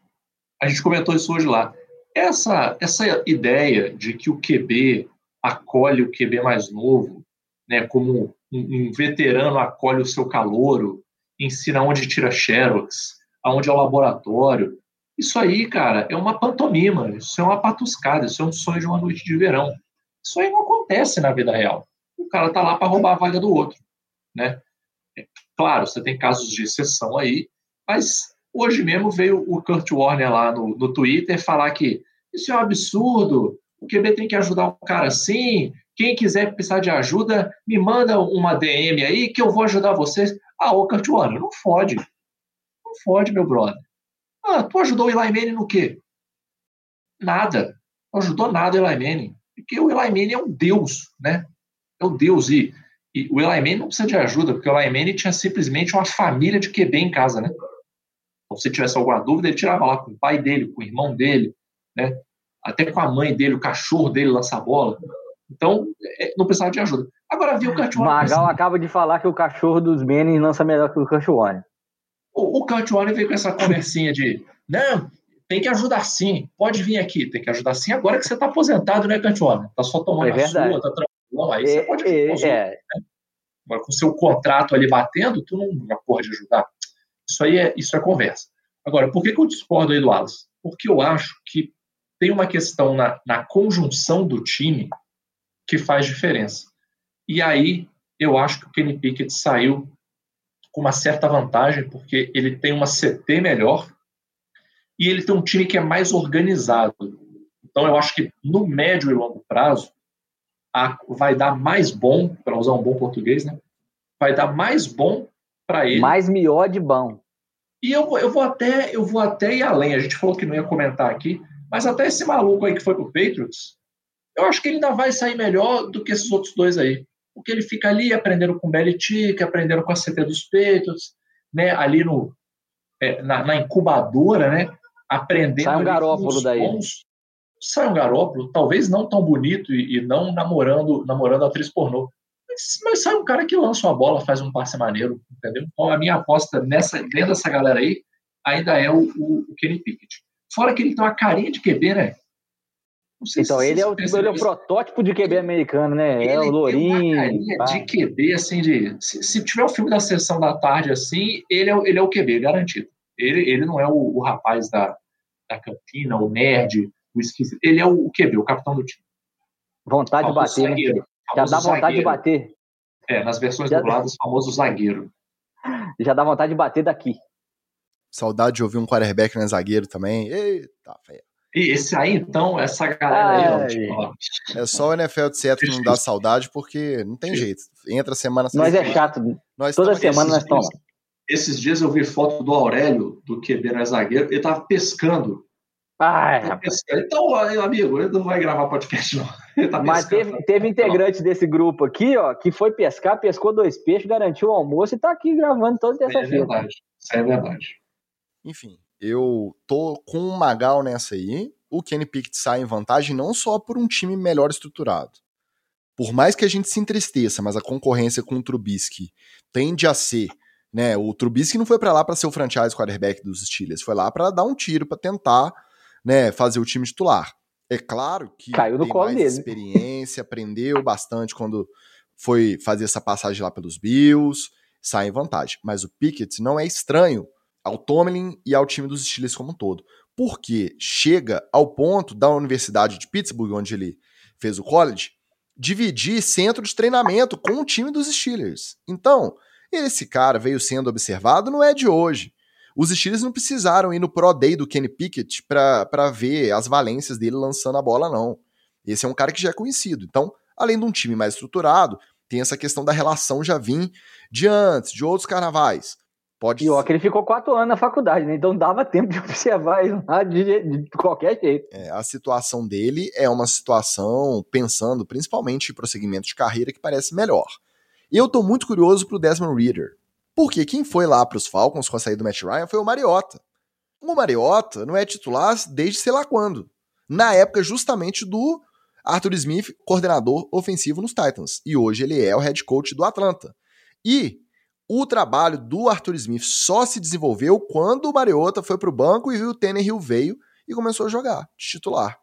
a gente comentou isso hoje lá. Essa, essa ideia de que o QB acolhe o QB mais novo, né, como um, um veterano acolhe o seu calouro, ensina onde tira xerox, aonde é o laboratório. Isso aí, cara, é uma pantomima, isso é uma patuscada, isso é um sonho de uma noite de verão. Isso aí não acontece na vida real. O cara tá lá para roubar a vaga do outro, né? É, claro, você tem casos de exceção aí, mas hoje mesmo veio o Kurt Warner lá no, no Twitter falar que isso é um absurdo, o QB tem que ajudar um cara assim, quem quiser precisar de ajuda, me manda uma DM aí que eu vou ajudar vocês. Ah, ô Warner, não fode. Não fode, meu brother. Ah, tu ajudou o Eli Manning no quê? Nada. Não ajudou nada o Eli Manning. Porque o Eli Manning é um deus, né? É um deus. E, e o Eli Manning não precisa de ajuda, porque o Eli Manning tinha simplesmente uma família de QB em casa, né? Então, se tivesse alguma dúvida, ele tirava lá com o pai dele, com o irmão dele, né? Até com a mãe dele, o cachorro dele lança bola. Então, é, não precisava de ajuda. Agora viu o Kurt Warner. Magal acaba de falar que o cachorro dos Manning lança melhor que o Kurt Warner. O, o Kurt Warner veio com essa conversinha de não, tem que ajudar sim, pode vir aqui, tem que ajudar sim. Agora que você está aposentado, né, Kurt Warner? Tá só tomando é a sua, tá tranquilo. Aí é, você pode é, ajudar. É. Né? Agora, com o seu contrato ali batendo, tu não pode ajudar. Isso aí é, isso é conversa. Agora, por que, que eu discordo aí do Alas? Porque eu acho que tem uma questão na, na conjunção do time que faz diferença. E aí eu acho que o Kenny Pickett saiu com uma certa vantagem, porque ele tem uma CT melhor e ele tem um time que é mais organizado. Então eu acho que no médio e longo prazo a, vai dar mais bom, para usar um bom português, né? Vai dar mais bom para ele. Mais melhor de bom. E eu, eu vou até eu vou até ir além. A gente falou que não ia comentar aqui, mas até esse maluco aí que foi pro Patriots, eu acho que ele ainda vai sair melhor do que esses outros dois aí. Porque ele fica ali aprendendo com o Belichick, aprendendo com a CT dos peitos, né, ali no, é, na, na, incubadora, né, aprendendo. Sai um garópolo daí. Bons. Sai um garópolo, talvez não tão bonito e, e não namorando, namorando atriz pornô. Mas, mas, sai um cara que lança uma bola, faz um passe maneiro, entendeu? Então a minha aposta nessa, dentro dessa galera aí ainda é o, o, o Kenny Pickett. Fora que ele tem uma carinha de QB, né? Então, ele é, o, ele é o protótipo de QB americano, né? é o Lourinho. de QB, assim, de. Se, se, tiver o filme da sessão da tarde assim, ele é, ele é o QB, garantido. Ele, ele não é o, o rapaz da, da cantina, o nerd, o esquisito. Ele é o, o QB, o capitão do time. Vontade de bater, né, zagueiro, né? Já dá vontade zagueiro. de bater. É, nas versões Já... dubladas, o famoso zagueiro. Já dá vontade de bater daqui. Saudade de ouvir um quarterback né, zagueiro também. Eita, feia. E esse aí, então, essa galera aí, ó, É só o NFL de certo que não dá saudade, porque não tem jeito. Entra semana Nós é chato. Nós Toda semana nós estamos Esses dias eu vi foto do Aurélio, do QB na zagueiro, ele tava pescando. Ai, pescando. Então, amigo, ele não vai gravar podcast, não. Tá Mas teve, teve integrante desse grupo aqui, ó, que foi pescar, pescou dois peixes, garantiu o almoço e tá aqui gravando toda terça-feira. É verdade. Isso é verdade. Enfim, eu tô com um Magal nessa aí. O Kenny Pickett sai em vantagem não só por um time melhor estruturado. Por mais que a gente se entristeça, mas a concorrência com o Trubisky tende a ser, né? O Trubisky não foi para lá para ser o franchise quarterback dos Steelers, foi lá para dar um tiro para tentar, né, fazer o time titular. É claro que Caiu no tem colo mais dele. experiência, aprendeu bastante quando foi fazer essa passagem lá pelos Bills, sai em vantagem. Mas o Pickett não é estranho ao Tomlin e ao time dos Steelers como um todo. Porque chega ao ponto da Universidade de Pittsburgh, onde ele fez o college, dividir centro de treinamento com o time dos Steelers. Então, esse cara veio sendo observado não é de hoje. Os Steelers não precisaram ir no Pro Day do Kenny Pickett para ver as valências dele lançando a bola, não. Esse é um cara que já é conhecido. Então, além de um time mais estruturado, tem essa questão da relação já vir de antes, de outros carnavais. Pode e ó, que ele ficou quatro anos na faculdade, né? Então dava tempo de observar ele lá de, de, qualquer jeito. É, a situação dele é uma situação pensando principalmente em prosseguimento de carreira que parece melhor. E eu tô muito curioso pro Desmond Reader. Porque quem foi lá pros Falcons com a saída do Matt Ryan foi o Mariota. O Mariota não é titular desde sei lá quando. Na época justamente do Arthur Smith, coordenador ofensivo nos Titans. E hoje ele é o head coach do Atlanta. E o trabalho do Arthur Smith só se desenvolveu quando o Mariota foi pro banco e o Tannehill veio e começou a jogar de titular.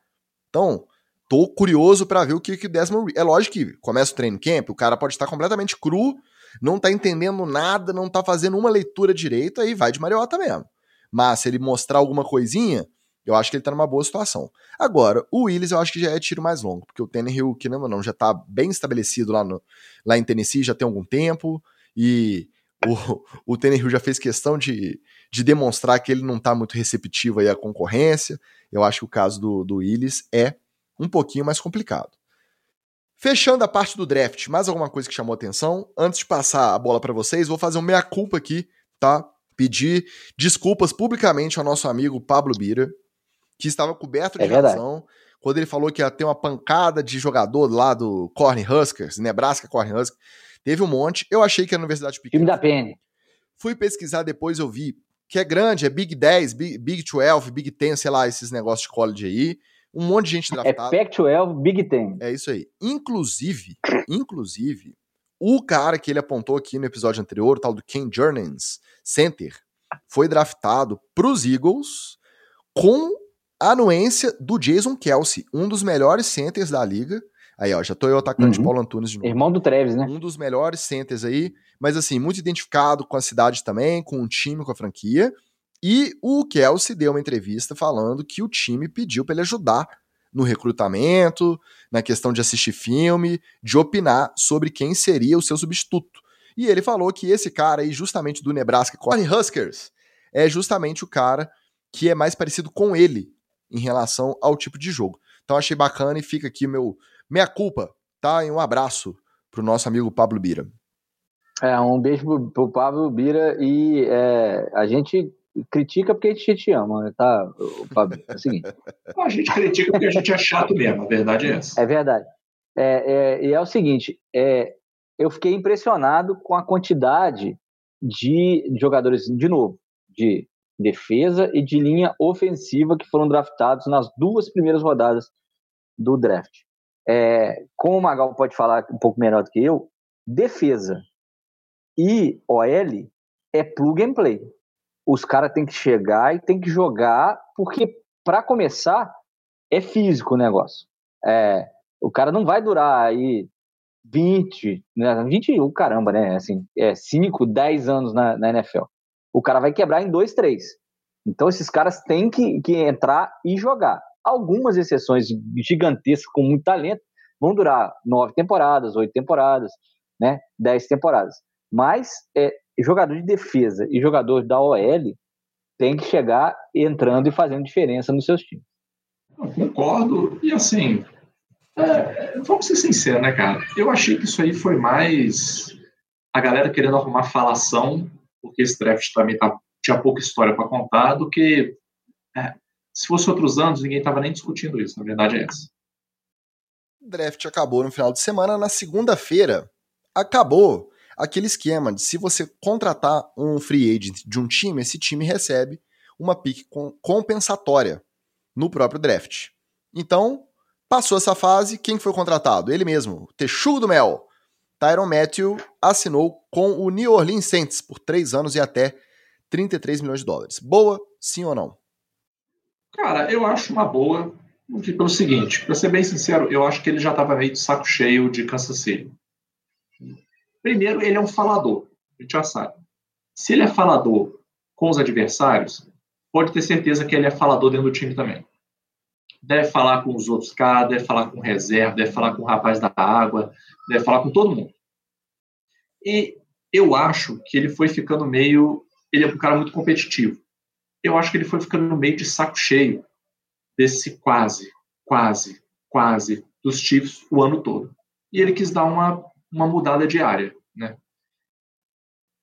Então, tô curioso para ver o que, que o Desmond... É lógico que começa o treino camp, o cara pode estar completamente cru, não tá entendendo nada, não tá fazendo uma leitura direita e vai de Mariota mesmo. Mas se ele mostrar alguma coisinha, eu acho que ele tá numa boa situação. Agora, o Willis eu acho que já é tiro mais longo, porque o Tannehill, que não, não já tá bem estabelecido lá, no, lá em Tennessee, já tem algum tempo, e o, o Tannehill já fez questão de, de demonstrar que ele não está muito receptivo aí à concorrência. Eu acho que o caso do, do Willis é um pouquinho mais complicado. Fechando a parte do draft, mais alguma coisa que chamou atenção? Antes de passar a bola para vocês, vou fazer um meia-culpa aqui, tá? Pedir desculpas publicamente ao nosso amigo Pablo Bira, que estava coberto de é razão quando ele falou que ia ter uma pancada de jogador lá do Corn Huskers, Nebraska Corn Huskers. Teve um monte. Eu achei que a Universidade Pequena. Time da PN. Fui pesquisar depois, eu vi que é grande, é Big 10, Big, Big 12, Big 10, sei lá, esses negócios de college aí. Um monte de gente é draftada. É Pac-12, Big 10. É isso aí. Inclusive, inclusive, o cara que ele apontou aqui no episódio anterior, o tal do Ken Jernans, center, foi draftado pros Eagles com a anuência do Jason Kelsey, um dos melhores centers da liga. Aí, ó, já tô eu atacando uhum. de Paulo Antunes de novo. Irmão do Treves, né? Um dos melhores centers aí, mas assim, muito identificado com a cidade também, com o time, com a franquia. E o Kelsey deu uma entrevista falando que o time pediu para ele ajudar no recrutamento, na questão de assistir filme, de opinar sobre quem seria o seu substituto. E ele falou que esse cara aí, justamente do Nebraska Corn Huskers, é justamente o cara que é mais parecido com ele em relação ao tipo de jogo. Então achei bacana e fica aqui meu meia culpa, tá? E um abraço pro nosso amigo Pablo Bira. É, um beijo pro, pro Pablo Bira e é, a gente critica porque a gente te ama, né, tá, Pablo? É o seguinte. a gente critica porque a gente é chato mesmo, a verdade é essa. É verdade. É, é, e é o seguinte, é, eu fiquei impressionado com a quantidade de jogadores, de novo, de defesa e de linha ofensiva que foram draftados nas duas primeiras rodadas do draft. É, como o Magal pode falar um pouco melhor do que eu, defesa e OL é plug and play. Os caras têm que chegar e têm que jogar, porque, para começar, é físico o negócio. É, o cara não vai durar aí 20, né, 20, o caramba, né? Assim, é 5, 10 anos na, na NFL. O cara vai quebrar em 2, 3. Então esses caras têm que, que entrar e jogar. Algumas exceções gigantescas com muito talento vão durar nove temporadas, oito temporadas, né? Dez temporadas. Mas é, jogador de defesa e jogador da OL tem que chegar entrando e fazendo diferença nos seus times. Eu concordo. E assim, é, vamos ser sinceros, né, cara? Eu achei que isso aí foi mais a galera querendo arrumar falação, porque esse draft também tá, tinha pouca história para contar, do que é, se fosse outros anos, ninguém tava nem discutindo isso. Na verdade, é essa. O draft acabou no final de semana. Na segunda-feira, acabou aquele esquema de se você contratar um free agent de um time, esse time recebe uma pick compensatória no próprio draft. Então, passou essa fase, quem foi contratado? Ele mesmo, Texugo do Mel. Tyron Matthew assinou com o New Orleans Saints por três anos e até 33 milhões de dólares. Boa, sim ou não? Cara, eu acho uma boa, pelo seguinte, para ser bem sincero, eu acho que ele já estava meio de saco cheio de Kansas City. Primeiro, ele é um falador, a gente já sabe. Se ele é falador com os adversários, pode ter certeza que ele é falador dentro do time também. Deve falar com os outros caras, deve falar com reserva, deve falar com o rapaz da água, deve falar com todo mundo. E eu acho que ele foi ficando meio. Ele é um cara muito competitivo. Eu acho que ele foi ficando meio de saco cheio desse quase, quase, quase dos Chiefs o ano todo. E ele quis dar uma uma mudada de área, né?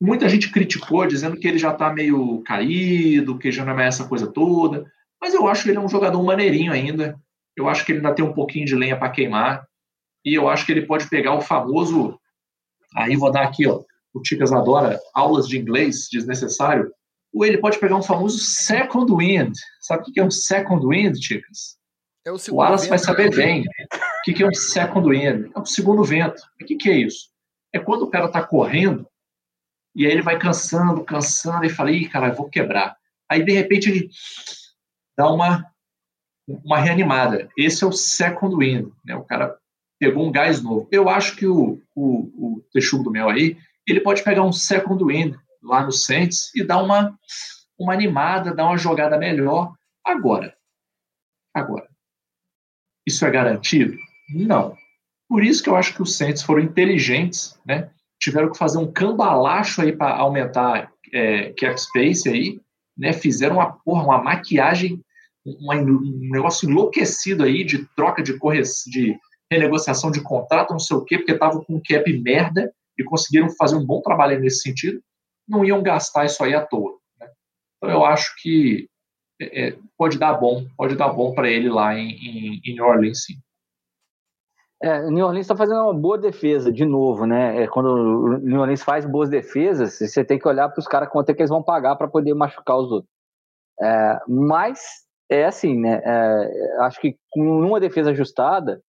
Muita gente criticou, dizendo que ele já está meio caído, que já não é essa coisa toda, mas eu acho que ele é um jogador maneirinho ainda. Eu acho que ele ainda tem um pouquinho de lenha para queimar, e eu acho que ele pode pegar o famoso. Aí vou dar aqui, ó. O Ticas adora aulas de inglês desnecessário. Ou ele pode pegar um famoso second wind. Sabe o que é um second wind, Ticas? É o, o Wallace vai saber bem o que é um second wind. É um segundo vento. O que é isso? É quando o cara está correndo e aí ele vai cansando, cansando e fala, ih, cara, eu vou quebrar. Aí, de repente, ele dá uma, uma reanimada. Esse é o second wind. Né? O cara pegou um gás novo. Eu acho que o, o, o Texugo do Mel aí, ele pode pegar um second wind lá no Saints e dar uma, uma animada, dar uma jogada melhor. Agora, agora, isso é garantido? Não. Por isso que eu acho que os Saints foram inteligentes, né? Tiveram que fazer um cambalacho aí para aumentar é, cap space aí, né? Fizeram uma porra, uma maquiagem, uma, um negócio enlouquecido aí de troca de correção, de renegociação de contrato, não sei o quê, porque estavam com cap merda e conseguiram fazer um bom trabalho nesse sentido. Não iam gastar isso aí à toa. Né? Então eu acho que é, é, pode dar bom, pode dar bom para ele lá em, em, em, New Orleans, sim. É, o New Orleans está fazendo uma boa defesa, de novo, né? É, quando o New Orleans faz boas defesas, você tem que olhar para os caras quanto é que eles vão pagar para poder machucar os outros. É, mas é assim, né? É, acho que com uma defesa ajustada,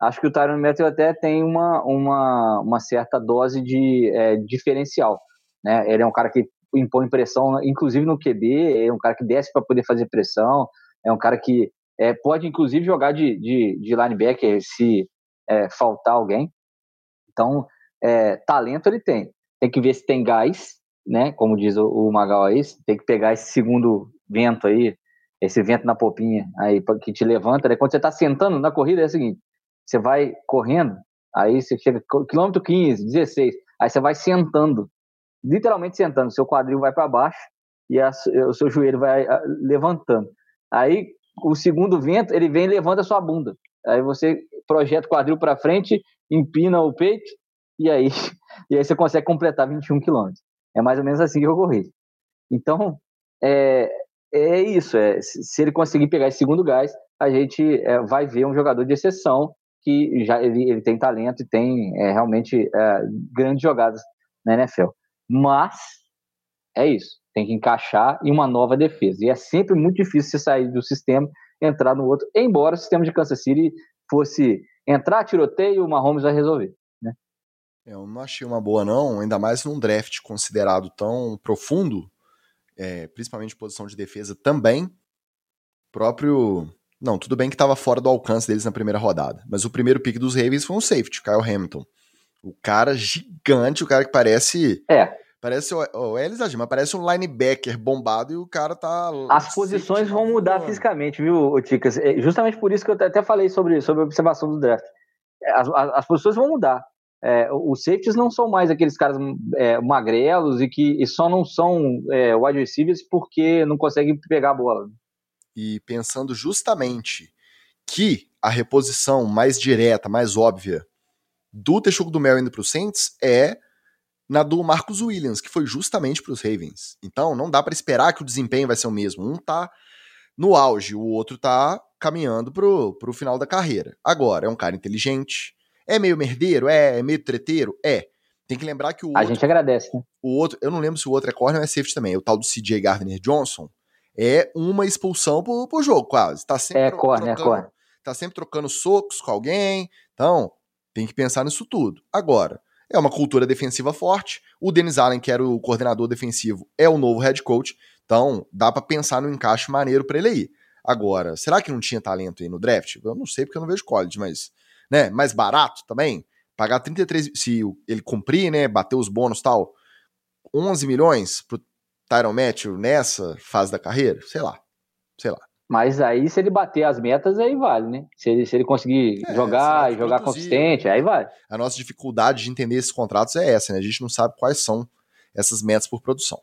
acho que o Tyron Matthew até tem uma, uma, uma certa dose de é, diferencial. Né? Ele é um cara que impõe pressão, inclusive no QB, é um cara que desce para poder fazer pressão, é um cara que é, pode inclusive jogar de, de, de linebacker se é, faltar alguém. Então, é, talento ele tem. Tem que ver se tem gás, né? Como diz o, o Magal aí, tem que pegar esse segundo vento aí, esse vento na popinha aí que te levanta. Né? Quando você está sentando na corrida, é o seguinte: você vai correndo, aí você chega quilômetro 15, 16, aí você vai sentando literalmente sentando, seu quadril vai para baixo e a, o seu joelho vai ah, levantando. Aí o segundo vento, ele vem e levanta a sua bunda. Aí você projeta o quadril para frente, empina o peito e aí, e aí você consegue completar 21 quilômetros. É mais ou menos assim que eu corri. Então, é, é isso. É, se ele conseguir pegar esse segundo gás, a gente é, vai ver um jogador de exceção que já ele, ele tem talento e tem é, realmente é, grandes jogadas na NFL. Mas é isso, tem que encaixar em uma nova defesa. E é sempre muito difícil você sair do sistema, entrar no outro, embora o sistema de Kansas City fosse entrar, tiroteio, o Mahomes vai resolver. Né? Eu não achei uma boa, não, ainda mais num draft considerado tão profundo, é, principalmente posição de defesa também. Próprio Não, tudo bem que estava fora do alcance deles na primeira rodada, mas o primeiro pick dos Ravens foi um safety, Kyle Hamilton. O cara gigante, o cara que parece. É. Parece o, o mas parece um linebacker bombado e o cara tá. As posições vão mudar fisicamente, viu, Ticas? É justamente por isso que eu até falei sobre, sobre a observação do draft. É, as, as, as posições vão mudar. É, os safeties não são mais aqueles caras é, magrelos e que e só não são é, wide receivers porque não conseguem pegar a bola. E pensando justamente que a reposição mais direta, mais óbvia do Texugo do Mel indo para os Saints é na do Marcus Williams, que foi justamente para os Ravens. Então não dá para esperar que o desempenho vai ser o mesmo. Um tá no auge, o outro tá caminhando pro, pro final da carreira. Agora, é um cara inteligente, é meio merdeiro, é, é meio treteiro, é. Tem que lembrar que o A gente agradece, né? O outro, eu não lembro se o outro é corner ou é safety também, é o tal do CJ Gardner Johnson. É uma expulsão pro, pro jogo, quase. Tá sempre é corner, é corner. Tá sempre trocando socos com alguém. Então, tem que pensar nisso tudo. Agora, é uma cultura defensiva forte. O Dennis Allen, que era o coordenador defensivo, é o novo head coach. Então, dá para pensar no encaixe maneiro para ele aí. Agora, será que não tinha talento aí no draft? Eu não sei porque eu não vejo college, mas, né, mais barato também. Pagar 33, se ele cumprir, né, bater os bônus tal, 11 milhões pro Tyron Matthew nessa fase da carreira? Sei lá. Sei lá. Mas aí, se ele bater as metas, aí vale, né? Se ele, se ele conseguir é, jogar e jogar consistente, aí vale. A nossa dificuldade de entender esses contratos é essa, né? A gente não sabe quais são essas metas por produção.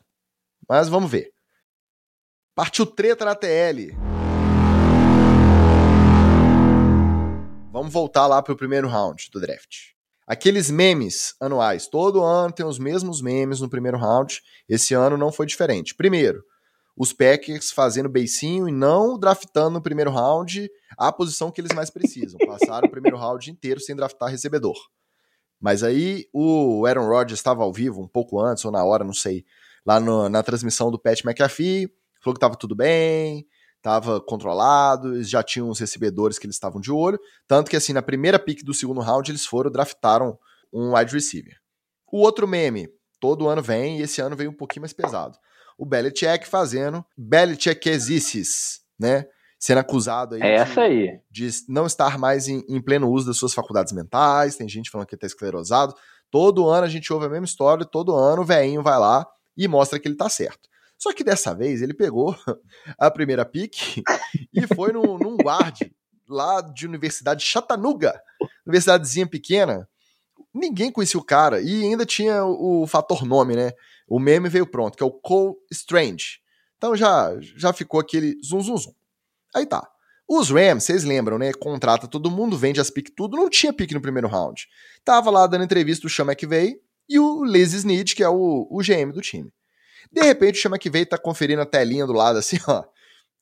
Mas vamos ver. Partiu treta na TL. Vamos voltar lá para o primeiro round do draft. Aqueles memes anuais. Todo ano tem os mesmos memes no primeiro round. Esse ano não foi diferente. Primeiro, os Packers fazendo beicinho e não draftando no primeiro round a posição que eles mais precisam. Passaram o primeiro round inteiro sem draftar recebedor. Mas aí o Aaron Rodgers estava ao vivo um pouco antes ou na hora, não sei, lá no, na transmissão do Pat McAfee, falou que estava tudo bem, estava controlado, já tinham os recebedores que eles estavam de olho, tanto que assim, na primeira pick do segundo round eles foram, draftaram um wide receiver. O outro meme, todo ano vem e esse ano veio um pouquinho mais pesado o Belichick fazendo Belichickezices, né? Sendo acusado aí, é essa aí. de não estar mais em, em, pleno uso das suas faculdades mentais. Tem gente falando que ele tá esclerosado. Todo ano a gente ouve a mesma história, todo ano o velhinho vai lá e mostra que ele tá certo. Só que dessa vez ele pegou a primeira pique e foi num, num guard lá de Universidade de Chattanooga, universidadezinha pequena. Ninguém conhecia o cara e ainda tinha o, o fator nome, né? O meme veio pronto, que é o Cole Strange. Então já, já ficou aquele zum, zum, zum. Aí tá. Os Rams, vocês lembram, né? Contrata todo mundo, vende as piques tudo. Não tinha pique no primeiro round. Tava lá dando entrevista o Sean McVay e o Liz Snead, que é o, o GM do time. De repente o Sean McVay tá conferindo a telinha do lado assim, ó.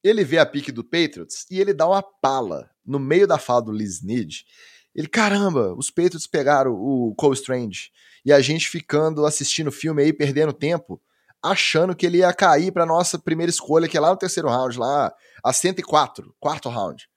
Ele vê a pique do Patriots e ele dá uma pala no meio da fala do Liz Snead. Ele, caramba, os Patriots pegaram o Cole Strange e a gente ficando assistindo o filme aí, perdendo tempo, achando que ele ia cair para nossa primeira escolha, que é lá no terceiro round, lá a 104, quarto round.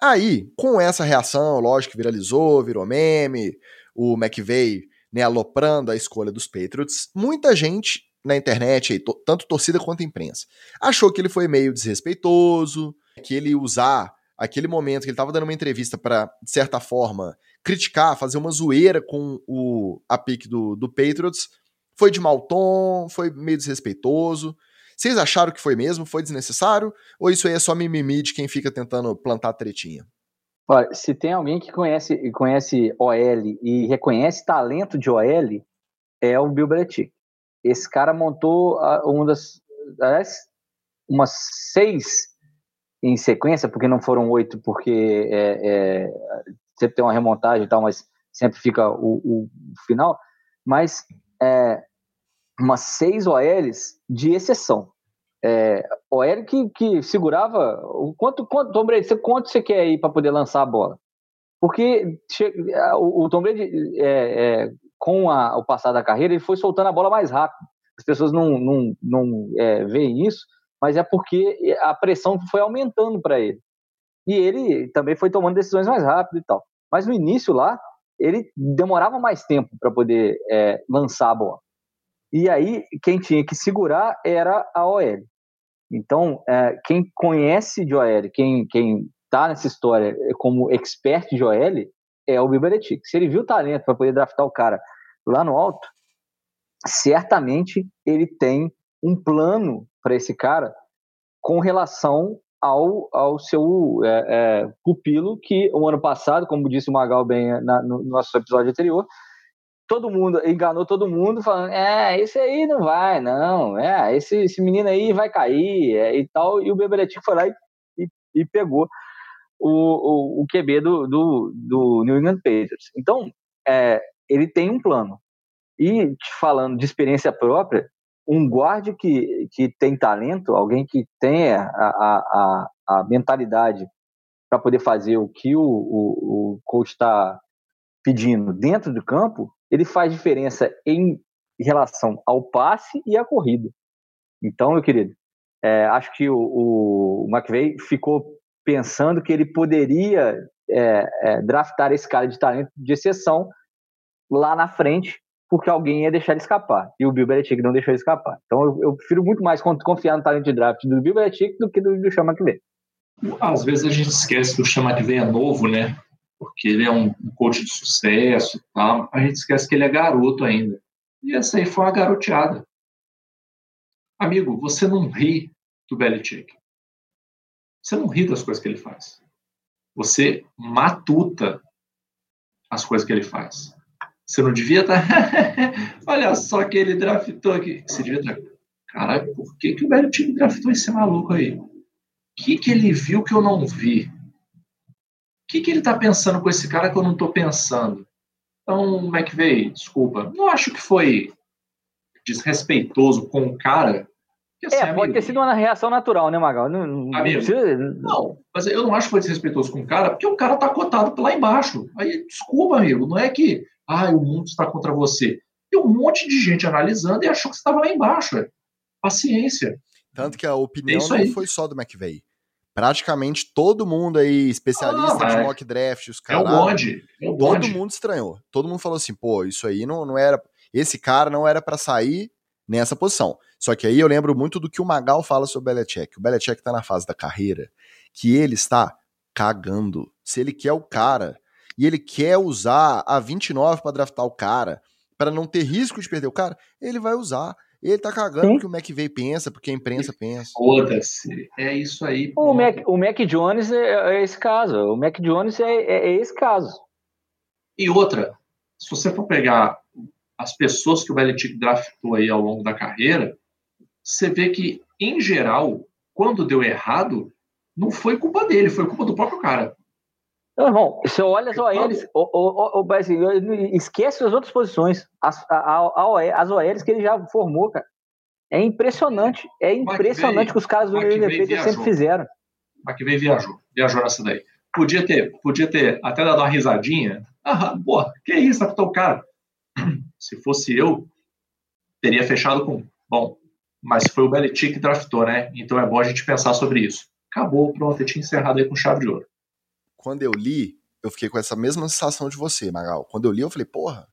Aí, com essa reação, lógico que viralizou, virou meme, o McVeigh né, aloprando a escolha dos Patriots, muita gente na internet, tanto torcida quanto imprensa, achou que ele foi meio desrespeitoso, que ele usar aquele momento que ele estava dando uma entrevista para, de certa forma, criticar, fazer uma zoeira com o, a pique do, do Patriots, foi de mau tom, foi meio desrespeitoso. Vocês acharam que foi mesmo? Foi desnecessário? Ou isso aí é só mimimi de quem fica tentando plantar tretinha? Olha, se tem alguém que conhece, conhece OL e reconhece talento de OL, é o Bill Belichick. Esse cara montou uma das, umas seis em sequência, porque não foram oito, porque é, é, sempre tem uma remontagem e tal, mas sempre fica o, o final. Mas é, umas seis OLs de exceção. É, OL que, que segurava. O quanto, quanto, Tom Brady, quanto você quer aí para poder lançar a bola? Porque o, o Tom Brady, é, é, com a, o passar da carreira, ele foi soltando a bola mais rápido. As pessoas não, não, não é, veem isso, mas é porque a pressão foi aumentando para ele. E ele também foi tomando decisões mais rápido e tal. Mas no início lá, ele demorava mais tempo para poder é, lançar a bola. E aí, quem tinha que segurar era a OL. Então, é, quem conhece de OL, quem, quem tá nessa história como expert de OL, é o Belichick. Se ele viu o talento para poder draftar o cara lá no alto, certamente ele tem um plano para esse cara com relação ao, ao seu é, é, pupilo, que o ano passado, como disse o Magal bem na, no nosso episódio anterior, todo mundo enganou todo mundo falando, é, esse aí não vai, não, é, esse, esse menino aí vai cair é, e tal, e o Bebeletinho foi lá e, e, e pegou o, o, o QB do, do, do, New England Patriots. Então, é, ele tem um plano. E falando de experiência própria, um guarde que, que tem talento, alguém que tenha a, a, a mentalidade para poder fazer o que o, o, o coach está pedindo dentro do campo, ele faz diferença em relação ao passe e à corrida. Então, meu querido, é, acho que o, o McVeigh ficou pensando que ele poderia é, é, draftar esse cara de talento de exceção lá na frente, porque alguém ia deixar ele escapar. E o Bill Belichick não deixou ele escapar. Então eu, eu prefiro muito mais confiar no talento de draft do Bill Belichick do que do, do Sean McVay. Às vezes a gente esquece que o Sean McVay é novo, né? Porque ele é um coach de sucesso tal. A gente esquece que ele é garoto ainda. E essa aí foi uma garoteada. Amigo, você não ri do Belichick. Você não ri das coisas que ele faz. Você matuta as coisas que ele faz. Você não devia estar. Tá Olha só que ele draftou aqui. Você devia estar. Tá, Caralho, por que, que o Belichick draftou esse maluco aí? O que, que ele viu que eu não vi? O que, que ele está pensando com esse cara que eu não estou pensando? Então, McVeigh, desculpa, não acho que foi desrespeitoso com o cara Assim, é, amigo, pode ter sido uma reação natural, né, Magal? Não, não, amigo, precisa... não, mas eu não acho que foi desrespeitoso com o cara, porque o cara tá cotado lá embaixo. Aí, desculpa, amigo, não é que ah, o mundo está contra você. Tem um monte de gente analisando e achou que você estava lá embaixo. É. Paciência. Tanto que a opinião é não foi só do McVeigh. Praticamente todo mundo aí, especialista ah, de mock draft, os caras. É o bonde. É o bonde. Todo mundo estranhou. Todo mundo falou assim, pô, isso aí não, não era. Esse cara não era para sair nessa posição. Só que aí eu lembro muito do que o Magal fala sobre o Belichick. O Belichick tá na fase da carreira que ele está cagando. Se ele quer o cara e ele quer usar a 29 para draftar o cara, para não ter risco de perder o cara, ele vai usar. Ele tá cagando porque o McVeigh pensa, porque a imprensa pensa. Foda-se. É isso aí. O Mac, o Mac Jones é, é, esse caso. O Mac Jones é, é, é esse caso. E outra, se você for pegar as pessoas que o Belichick draftou aí ao longo da carreira, você vê que, em geral, quando deu errado, não foi culpa dele, foi culpa do próprio cara. Não, irmão, você olha as OLs, o, o, o, esquece as outras posições, as, a, a, as OLs que ele já formou, cara. É impressionante, é impressionante que os caras do MVP sempre fizeram. McVeigh viajou, viajou nessa daí. Podia ter, podia ter até dado uma risadinha. Ah, porra, que isso, tá o cara. Se fosse eu, teria fechado com, bom, mas foi o Belichick que draftou, né? Então é bom a gente pensar sobre isso. Acabou, pronto, eu tinha encerrado aí com chave de ouro. Quando eu li, eu fiquei com essa mesma sensação de você, Magal. Quando eu li, eu falei, porra,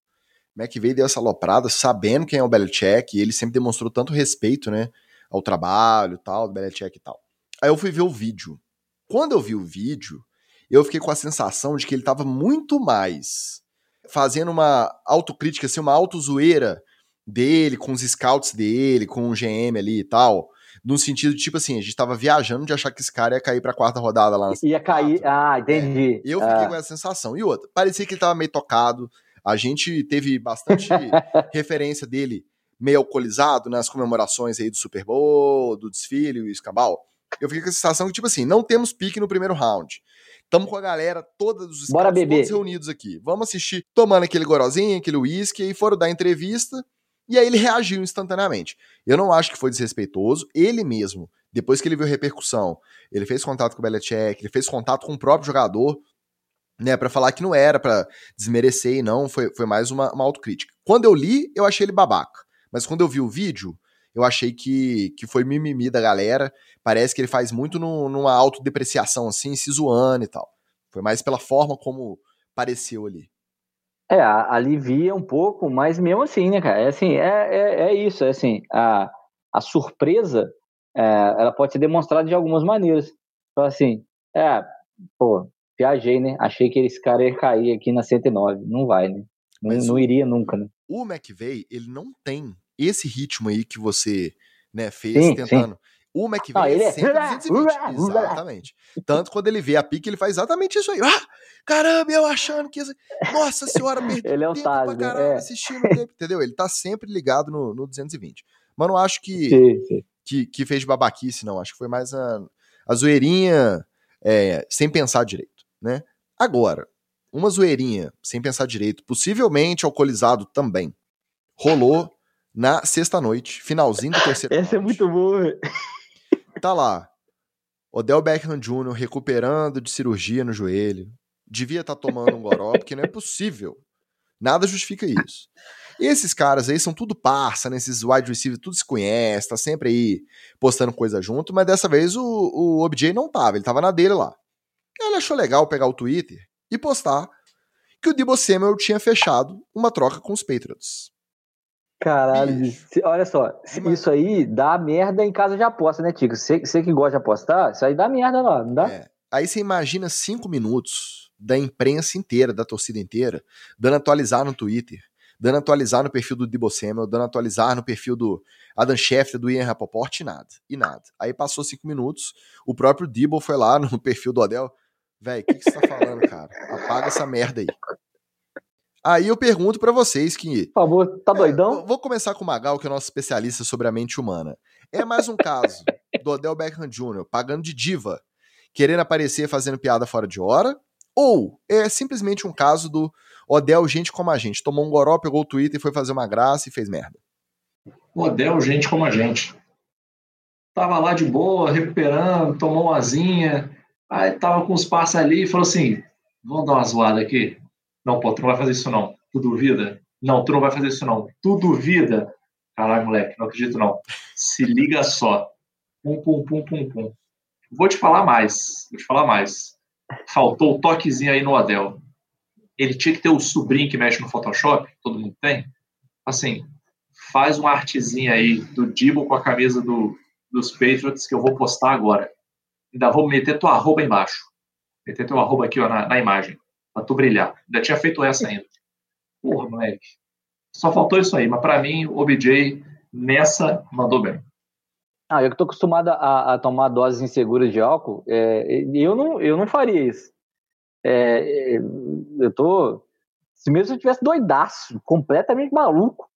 McVeigh deu essa aloprada sabendo quem é o Belichick, e ele sempre demonstrou tanto respeito, né, ao trabalho tal, do Belichick e tal. Aí eu fui ver o vídeo. Quando eu vi o vídeo, eu fiquei com a sensação de que ele tava muito mais fazendo uma autocrítica, assim, uma autozoeira dele, com os scouts dele, com o GM ali e tal. No sentido de, tipo assim, a gente tava viajando de achar que esse cara ia cair pra quarta rodada lá. Ia cair, ah, entendi. É, eu fiquei ah. com essa sensação. E outra, parecia que ele tava meio tocado. A gente teve bastante referência dele meio alcoolizado nas comemorações aí do Super Bowl, do desfile e o escambau. Eu fiquei com a sensação que, tipo assim, não temos pique no primeiro round. Tamo com a galera, todos os Bora todos reunidos aqui. Vamos assistir, tomando aquele gorozinho, aquele uísque, e foram dar entrevista, e aí ele reagiu instantaneamente. Eu não acho que foi desrespeitoso, ele mesmo, depois que ele viu a repercussão, ele fez contato com o Belichick, ele fez contato com o próprio jogador, né, para falar que não era para desmerecer e não, foi, foi mais uma, uma autocrítica. Quando eu li, eu achei ele babaca, mas quando eu vi o vídeo, eu achei que, que foi mimimi da galera. Parece que ele faz muito no, numa autodepreciação, assim, se zoando e tal. Foi mais pela forma como pareceu ali. É, alivia um pouco, mas mesmo assim, né, cara? É assim, é, é, é isso, é assim, a, a surpresa é, ela pode ser demonstrada de algumas maneiras. Então, assim, é, pô, viajei, né? Achei que esse cara ia cair aqui na 109. Não vai, né? Não, não iria nunca, né? O McVeigh, ele não tem esse ritmo aí que você né, fez sim, tentando. Sim. O McVeigh ah, ele é sempre 220. Exatamente. Tanto quando ele vê a pique, ele faz exatamente isso aí. Ah, caramba, eu achando que. Nossa senhora, perdi ele é tempo pra né? caramba é. assistindo tempo, entendeu? Ele tá sempre ligado no, no 220. Mas não acho que, sim, que, que, fez babaquice, não. Acho que foi mais a, a zoeirinha é, sem pensar direito, né? Agora, uma zoeirinha sem pensar direito, possivelmente alcoolizado também, rolou na sexta-noite, finalzinho do terceiro Essa é muito boa. Tá lá. Odell Beckham Jr. recuperando de cirurgia no joelho. Devia estar tá tomando um goró, porque não é possível. Nada justifica isso. E esses caras aí são tudo parça, né? Esses wide receivers, tudo se conhece, tá sempre aí postando coisa junto, mas dessa vez o, o OBJ não tava, ele tava na dele lá. Ele achou legal pegar o Twitter e postar que o Debo Samuel tinha fechado uma troca com os Patriots. Caralho, olha só, isso aí dá merda em casa de aposta, né, Tico? Você, que gosta de apostar, isso aí dá merda lá, não dá? É. Aí você imagina cinco minutos da imprensa inteira, da torcida inteira, dando atualizar no Twitter, dando atualizar no perfil do Debo Samuel, dando atualizar no perfil do Adam Schefter, do Ian Rapoport, e nada, e nada. Aí passou cinco minutos, o próprio Debo foi lá no perfil do Odell, velho, o que, que você tá falando, cara? Apaga essa merda aí. Aí eu pergunto para vocês que. Por favor, tá é, doidão? É, vou começar com o Magal, que é nosso especialista sobre a mente humana. É mais um caso do Odell Beckham Jr. pagando de diva, querendo aparecer fazendo piada fora de hora? Ou é simplesmente um caso do Odell, gente como a gente, tomou um goró, pegou o Twitter e foi fazer uma graça e fez merda? Odell, gente como a gente. Tava lá de boa, recuperando, tomou uma asinha, aí tava com os passos ali e falou assim: vamos dar uma zoada aqui não, pô, tu não vai fazer isso não. Tu duvida? Não, tu não vai fazer isso não. Tu duvida? Caralho, moleque, não acredito não. Se liga só. Pum, pum, pum, pum, pum. Vou te falar mais. Vou te falar mais. Faltou o toquezinho aí no Adel. Ele tinha que ter o sobrinho que mexe no Photoshop, todo mundo tem. Assim, faz uma artezinha aí do Dibo com a camisa do, dos Patriots que eu vou postar agora. Ainda vou meter tua arroba embaixo. Meter teu arroba aqui ó, na, na imagem pra tu brilhar. Ainda tinha feito essa ainda. Porra, moleque. Só faltou isso aí, mas para mim o OBJ nessa mandou bem. Ah, eu que tô acostumado a, a, tomar doses inseguras de álcool, é, eu, não, eu não faria isso. É, eu tô. Se mesmo eu tivesse doidaço, completamente maluco,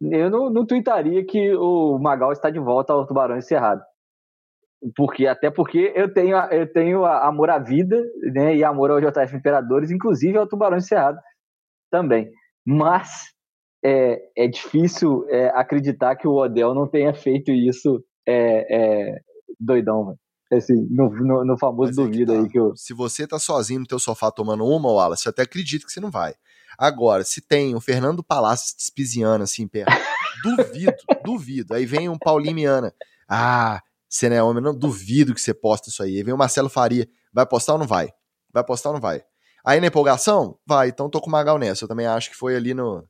eu não, não tuitaria que o Magal está de volta ao Tubarão Encerrado porque até porque eu tenho eu tenho amor à vida né e amor ao JF Imperadores inclusive ao Tubarão Encerrado também mas é, é difícil é, acreditar que o Odell não tenha feito isso é, é doidão mano. Assim, no, no, no famoso é duvida tá. aí que eu... se você tá sozinho no teu sofá tomando uma Wallace eu até acredito que você não vai agora se tem o Fernando Palácio despiziano assim perto duvido duvido aí vem um Paulinho Miana ah você não é homem, não duvido que você posta isso aí. Aí vem o Marcelo Faria, vai postar ou não vai? Vai postar ou não vai? Aí na empolgação, vai, então tô com o Magal nessa. Eu também acho que foi ali no,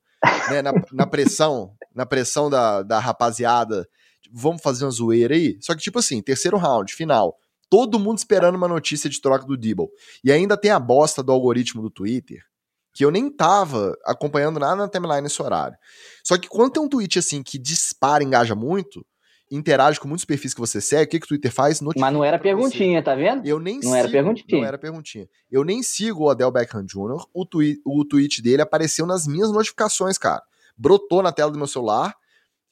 né, na, na, pressão, na pressão da, da rapaziada. Vamos fazer uma zoeira aí? Só que, tipo assim, terceiro round, final. Todo mundo esperando uma notícia de troca do Dibble. E ainda tem a bosta do algoritmo do Twitter, que eu nem tava acompanhando nada na timeline nesse horário. Só que quando tem um tweet assim que dispara, engaja muito, interage com muitos perfis que você segue, o que, que o Twitter faz? Notifica Mas não era perguntinha, você. tá vendo? Eu nem não sigo, era perguntinha. Não era perguntinha. Eu nem sigo o Odell Beckham Jr. O, twi o tweet dele apareceu nas minhas notificações, cara. Brotou na tela do meu celular,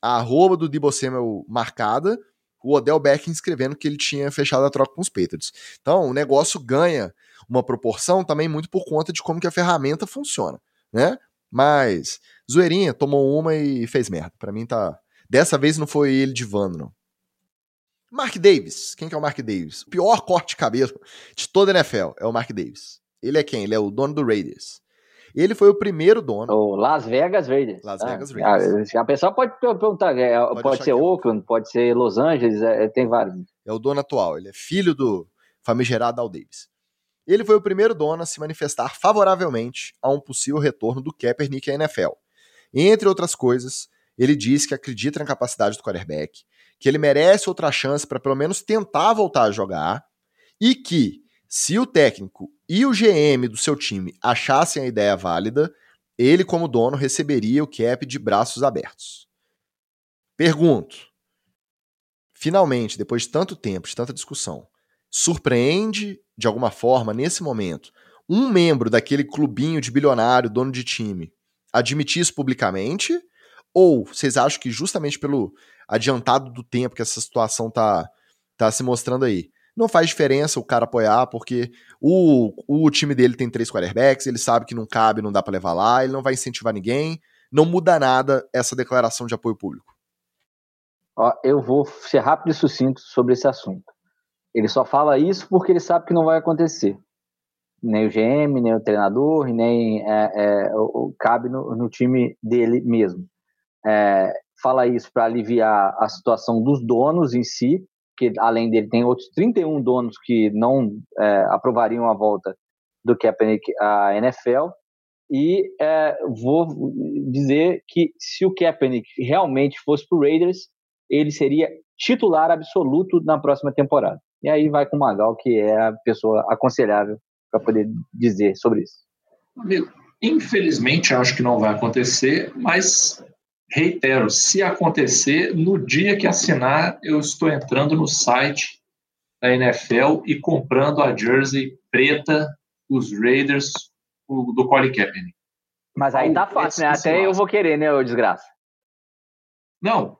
a arroba do Debo Samuel marcada, o Odell Beckham escrevendo que ele tinha fechado a troca com os Patriots. Então, o negócio ganha uma proporção também muito por conta de como que a ferramenta funciona, né? Mas, zoeirinha, tomou uma e fez merda. Para mim tá Dessa vez não foi ele de Vando, não. Mark Davis. Quem que é o Mark Davis? O pior corte de cabelo de toda a NFL é o Mark Davis. Ele é quem? Ele é o dono do Raiders. Ele foi o primeiro dono. O Las Vegas Raiders. Las ah, Vegas Raiders. A, pessoa pode perguntar, é, pode, pode ser é Oakland, pode ser Los Angeles, é, tem vários. É o dono atual, ele é filho do famigerado Al Davis. Ele foi o primeiro dono a se manifestar favoravelmente a um possível retorno do Kaepernick à NFL. Entre outras coisas, ele diz que acredita na capacidade do quarterback, que ele merece outra chance para pelo menos tentar voltar a jogar e que, se o técnico e o GM do seu time achassem a ideia válida, ele, como dono, receberia o cap de braços abertos. Pergunto: finalmente, depois de tanto tempo, de tanta discussão, surpreende de alguma forma, nesse momento, um membro daquele clubinho de bilionário, dono de time, admitir isso publicamente? Ou vocês acham que justamente pelo adiantado do tempo que essa situação tá, tá se mostrando aí, não faz diferença o cara apoiar, porque o, o time dele tem três quarterbacks, ele sabe que não cabe, não dá para levar lá, ele não vai incentivar ninguém, não muda nada essa declaração de apoio público. Ó, eu vou ser rápido e sucinto sobre esse assunto. Ele só fala isso porque ele sabe que não vai acontecer. Nem o GM, nem o treinador, nem é, é, o, cabe no, no, time dele mesmo. É, fala isso para aliviar a situação dos donos em si, que além dele tem outros 31 donos que não é, aprovariam a volta do Kaepernick à NFL. E é, vou dizer que se o Kaepernick realmente fosse para o Raiders, ele seria titular absoluto na próxima temporada. E aí vai com o Magal, que é a pessoa aconselhável para poder dizer sobre isso. Amigo, infelizmente acho que não vai acontecer, mas reitero, se acontecer, no dia que assinar, eu estou entrando no site da NFL e comprando a jersey preta dos Raiders do Colin Kaepernick. Mas aí tá fácil, né? Até eu vou querer, né, ô desgraça? Não,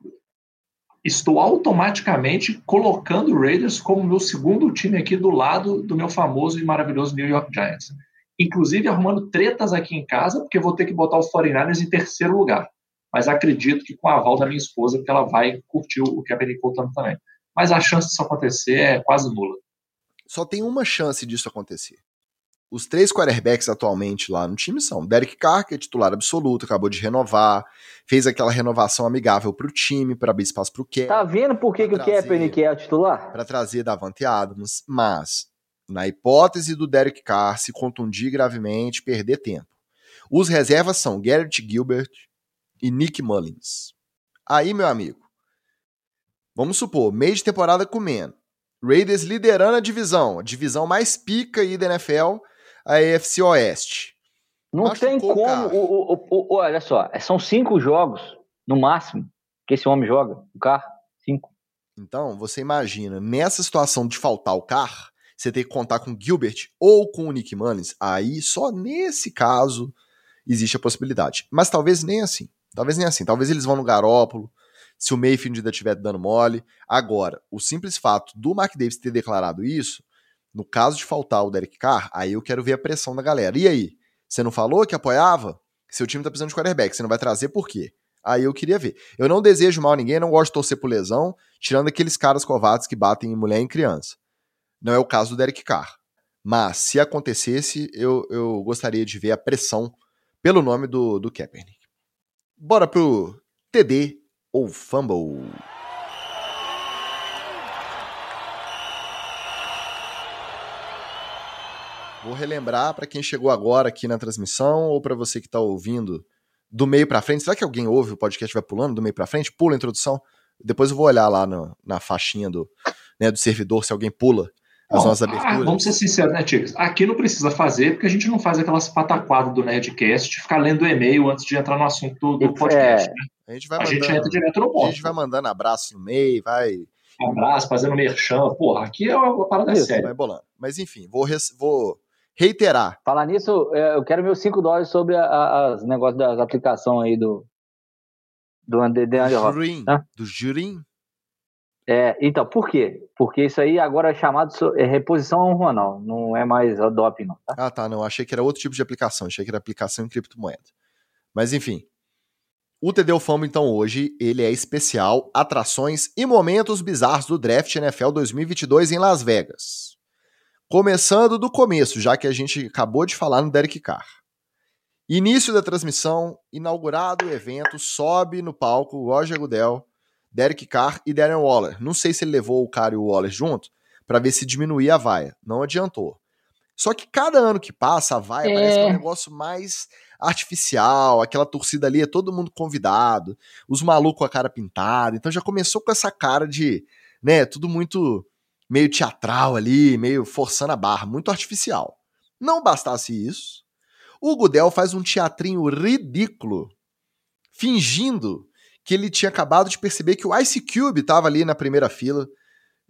estou automaticamente colocando o Raiders como meu segundo time aqui do lado do meu famoso e maravilhoso New York Giants. Inclusive arrumando tretas aqui em casa, porque vou ter que botar os 49ers em terceiro lugar. Mas acredito que com a aval da minha esposa, que ela vai curtir o Kaepernick voltando também. Mas a chance disso acontecer é quase nula. Só tem uma chance disso acontecer. Os três quarterbacks atualmente lá no time são Derek Carr, que é titular absoluto, acabou de renovar, fez aquela renovação amigável pro time, para abrir espaço pro Kaepernick. Tá vendo por que, que o Kaepernick é o titular? Para trazer Davante Adams, mas na hipótese do Derek Carr se contundir gravemente, perder tempo. Os reservas são Garrett Gilbert e Nick Mullins. Aí, meu amigo, vamos supor, meio de temporada comendo. Raiders liderando a divisão, a divisão mais pica aí da NFL, a AFC Oeste. Não Machucou tem como. O, o, o, olha só, são cinco jogos, no máximo, que esse homem joga. O carro, cinco. Então, você imagina, nessa situação de faltar o carro, você tem que contar com Gilbert ou com o Nick Mullins. Aí, só nesse caso, existe a possibilidade. Mas talvez nem assim. Talvez nem assim. Talvez eles vão no Garópolo, se o Mayfield ainda estiver dando mole. Agora, o simples fato do Mark Davis ter declarado isso no caso de faltar o Derek Carr, aí eu quero ver a pressão da galera. E aí? Você não falou que apoiava? Seu time tá precisando de quarterback, você não vai trazer por quê? Aí eu queria ver. Eu não desejo mal a ninguém, não gosto de torcer por lesão, tirando aqueles caras covardes que batem em mulher e em criança. Não é o caso do Derek Carr. Mas, se acontecesse, eu, eu gostaria de ver a pressão pelo nome do, do Kaepernick. Bora pro TD ou Fumble. Vou relembrar para quem chegou agora aqui na transmissão ou para você que está ouvindo do meio para frente. Será que alguém ouve o podcast vai pulando do meio para frente? Pula a introdução. Depois eu vou olhar lá no, na faixinha do, né, do servidor se alguém pula as Bom, nossas ah, aberturas. vamos ser sinceros, né, Tigres? Aqui não precisa fazer, porque a gente não faz aquelas pataquadas do Nerdcast de ficar lendo e-mail antes de entrar no assunto do, podcast. É. Né? A, gente, vai a mandando, gente entra direto no ponto. A gente vai mandando abraço no meio, vai. Abraço, fazendo merchan. Porra, aqui é uma parada Isso, séria. Vai bolando. Mas enfim, vou, res, vou reiterar. Falar nisso, é, eu quero meus 5 dólares sobre as negócios das aplicações aí do. Do André Jurim. Tá? Do Jurim? É, então, por quê? Porque isso aí agora é chamado é reposição honronal, não é mais doping, não. Tá? Ah, tá, não. Achei que era outro tipo de aplicação, achei que era aplicação em criptomoeda. Mas enfim. O TD Famo, então, hoje, ele é especial Atrações e Momentos Bizarros do Draft NFL 2022 em Las Vegas. Começando do começo, já que a gente acabou de falar no Derek Carr. Início da transmissão, inaugurado o evento, sobe no palco Roger Goodell, Derek Carr e Darren Waller. Não sei se ele levou o Carr e o Waller junto para ver se diminuía a vaia. Não adiantou. Só que cada ano que passa, vai, é. parece que é um negócio mais artificial, aquela torcida ali é todo mundo convidado, os malucos com a cara pintada, então já começou com essa cara de, né, tudo muito meio teatral ali, meio forçando a barra, muito artificial. Não bastasse isso, o Gudel faz um teatrinho ridículo, fingindo que ele tinha acabado de perceber que o Ice Cube estava ali na primeira fila,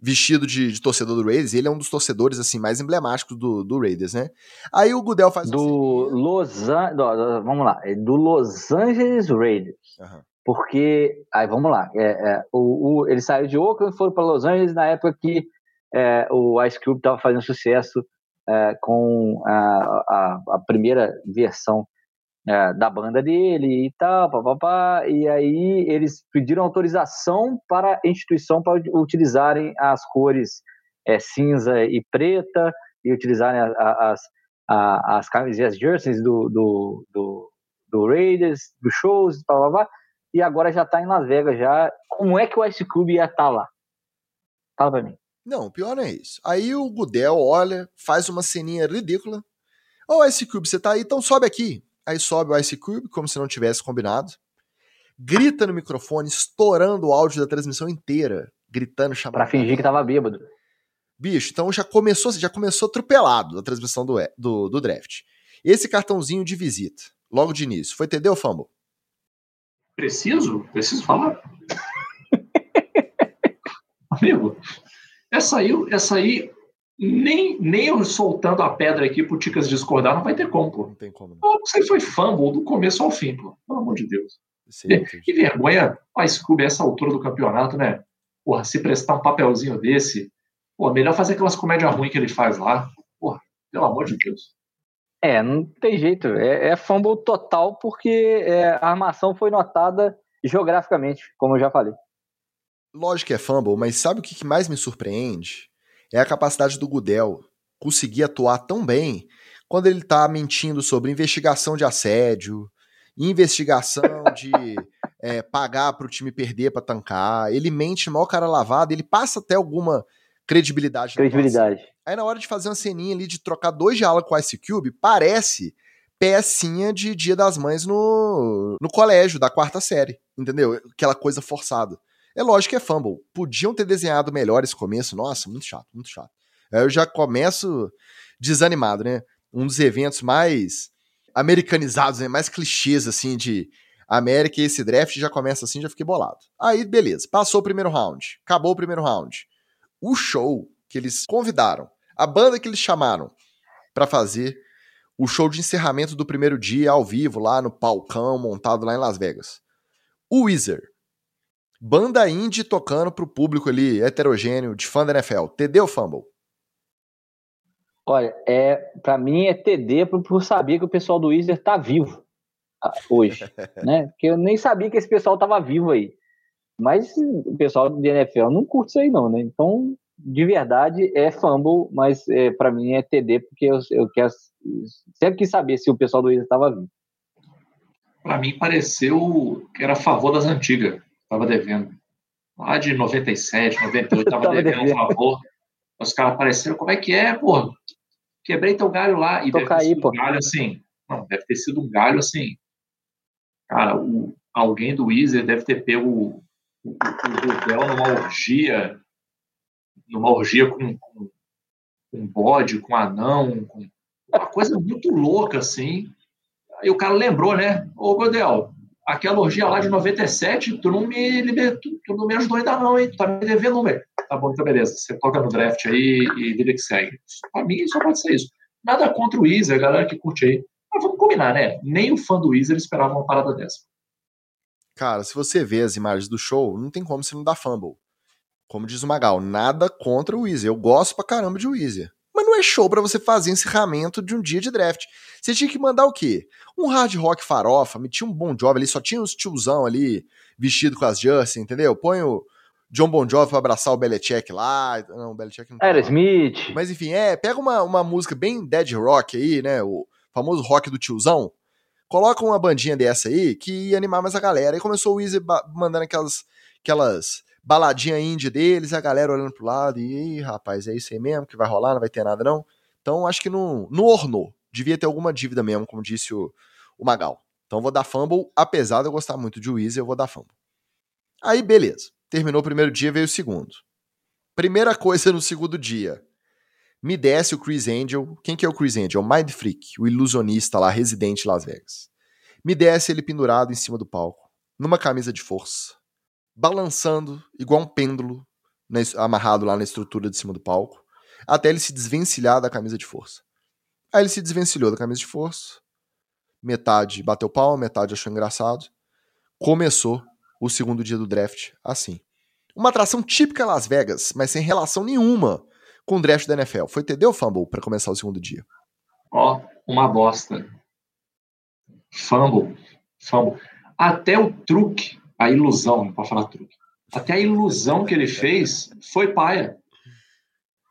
vestido de, de, torcedor do Raiders. Ele é um dos torcedores assim mais emblemáticos do, do Raiders, né? Aí o Gudel faz do Los An... vamos lá, é do Los Angeles Raiders. Uhum. Porque aí vamos lá, é, é, o, o, ele saiu de Oakland e foi para Los Angeles na época que é, o Ice Cube estava fazendo sucesso é, com a, a, a, primeira versão é, da banda dele e tal, papapá, e aí eles pediram autorização para a instituição para utilizarem as cores é, cinza e preta e utilizarem as, as, as camisetas jerseys do, do, do, do Raiders, dos shows, papapá, e agora já está em Las Vegas já. Como é que o Ice Cube ia estar tá lá? Fala pra mim. Não, o pior não é isso. Aí o Gudel olha, faz uma ceninha ridícula. Ô, oh, Ice Cube, você tá aí? Então sobe aqui. Aí sobe o Ice Cube, como se não tivesse combinado. Grita no microfone, estourando o áudio da transmissão inteira. Gritando, chamando. Pra fingir que tava bêbado. Bicho, então já começou, já começou atropelado a transmissão do, do, do draft. Esse cartãozinho de visita, logo de início, foi TD ou Fumble? Preciso? Preciso falar? Amigo, essa aí, essa aí nem, nem eu soltando a pedra aqui pro Ticas discordar, não vai ter como, pô. Não tem como. Não. Isso aí foi fumble do começo ao fim, pô. Pelo amor de Deus. Sim, que vergonha a Scooby essa altura do campeonato, né? Porra, se prestar um papelzinho desse, pô, melhor fazer aquelas comédias ruins que ele faz lá. Porra, pelo amor de Deus. É, não tem jeito. É, é fumble total porque é, a armação foi notada geograficamente, como eu já falei. Lógico que é fumble, mas sabe o que mais me surpreende? É a capacidade do Gudel conseguir atuar tão bem quando ele está mentindo sobre investigação de assédio, investigação de é, pagar para o time perder para tancar. Ele mente mal cara lavado, ele passa até alguma credibilidade. Credibilidade. Aí na hora de fazer uma ceninha ali de trocar dois diálogos com o Ice Cube, parece pecinha de Dia das Mães no, no colégio, da quarta série, entendeu? Aquela coisa forçada. É lógico que é fumble. Podiam ter desenhado melhor esse começo. Nossa, muito chato, muito chato. Aí eu já começo desanimado, né? Um dos eventos mais americanizados, né? mais clichês, assim, de América e esse draft já começa assim, já fiquei bolado. Aí, beleza. Passou o primeiro round. Acabou o primeiro round. O show que eles convidaram, a banda que eles chamaram para fazer o show de encerramento do primeiro dia ao vivo, lá no palcão montado lá em Las Vegas. O Weezer, Banda indie tocando pro público ali heterogêneo de fã da NFL. TD ou Fumble? Olha, é, para mim é TD por, por saber que o pessoal do Weezer tá vivo hoje, né? Porque eu nem sabia que esse pessoal tava vivo aí. Mas o pessoal do NFL não curte isso aí não, né? Então, de verdade, é fumble, mas é, para mim é TD porque eu, eu quero sempre quis saber se o pessoal do Weezer tava vivo. Para mim pareceu que era a favor das antigas. Tava devendo. Lá de 97, 98, tava, tava devendo, devendo um favor. Os caras apareceram, como é que é, pô? Quebrei teu galho lá. E deve ter sido um galho assim. Não, deve ter sido um galho assim. Cara, o, alguém do Weezer deve ter pego o, o numa orgia. Numa orgia com, com, com bode, com anão, com uma coisa muito louca, assim. Aí o cara lembrou, né? Ô, Godel, aquela orgia lá de 97, tu não me libertou, tu não me ajudou ainda não, hein? Tu tá me devendo número. Tá bom, então beleza. Você toca no draft aí e vida que segue. Pra mim só pode ser isso. Nada contra o Weezer, a galera que curte aí. Mas vamos combinar, né? Nem o fã do Weezer esperava uma parada dessa. Cara, se você vê as imagens do show, não tem como você não dar fumble. Como diz o Magal, nada contra o Weezer. Eu gosto pra caramba de Weezer. Mas não é show para você fazer encerramento de um dia de draft. Você tinha que mandar o quê? Um hard rock farofa, metia um Bon Jovi ali, só tinha os tiozão ali, vestido com as jerseys, entendeu? Põe o John Bon Jovi pra abraçar o Belichick lá. Não, o Belichick não. Era Smith. Mas enfim, é, pega uma, uma música bem dead rock aí, né? O famoso rock do tiozão. Coloca uma bandinha dessa aí que ia animar mais a galera. E começou o Easy mandando aquelas, aquelas baladinha indie deles, a galera olhando pro lado, e rapaz, é isso aí mesmo que vai rolar, não vai ter nada não? Então acho que não, não ornou. Devia ter alguma dívida mesmo, como disse o, o Magal. Então vou dar fumble, apesar de eu gostar muito de Weezy, eu vou dar fumble. Aí beleza. Terminou o primeiro dia, veio o segundo. Primeira coisa no segundo dia. Me desce o Chris Angel. Quem que é o Chris Angel? Mind Freak, o ilusionista lá, residente em Las Vegas. Me desce ele pendurado em cima do palco, numa camisa de força, balançando igual um pêndulo, amarrado lá na estrutura de cima do palco, até ele se desvencilhar da camisa de força. Aí ele se desvencilhou da camisa de força, metade bateu pau, metade achou engraçado. Começou o segundo dia do draft assim. Uma atração típica Las Vegas, mas sem relação nenhuma com o draft da NFL. Foi TD ou fumble para começar o segundo dia? Ó, oh, uma bosta. Fumble. Fumble. Até o truque, a ilusão, pode falar truque. Até a ilusão que ele fez foi paia.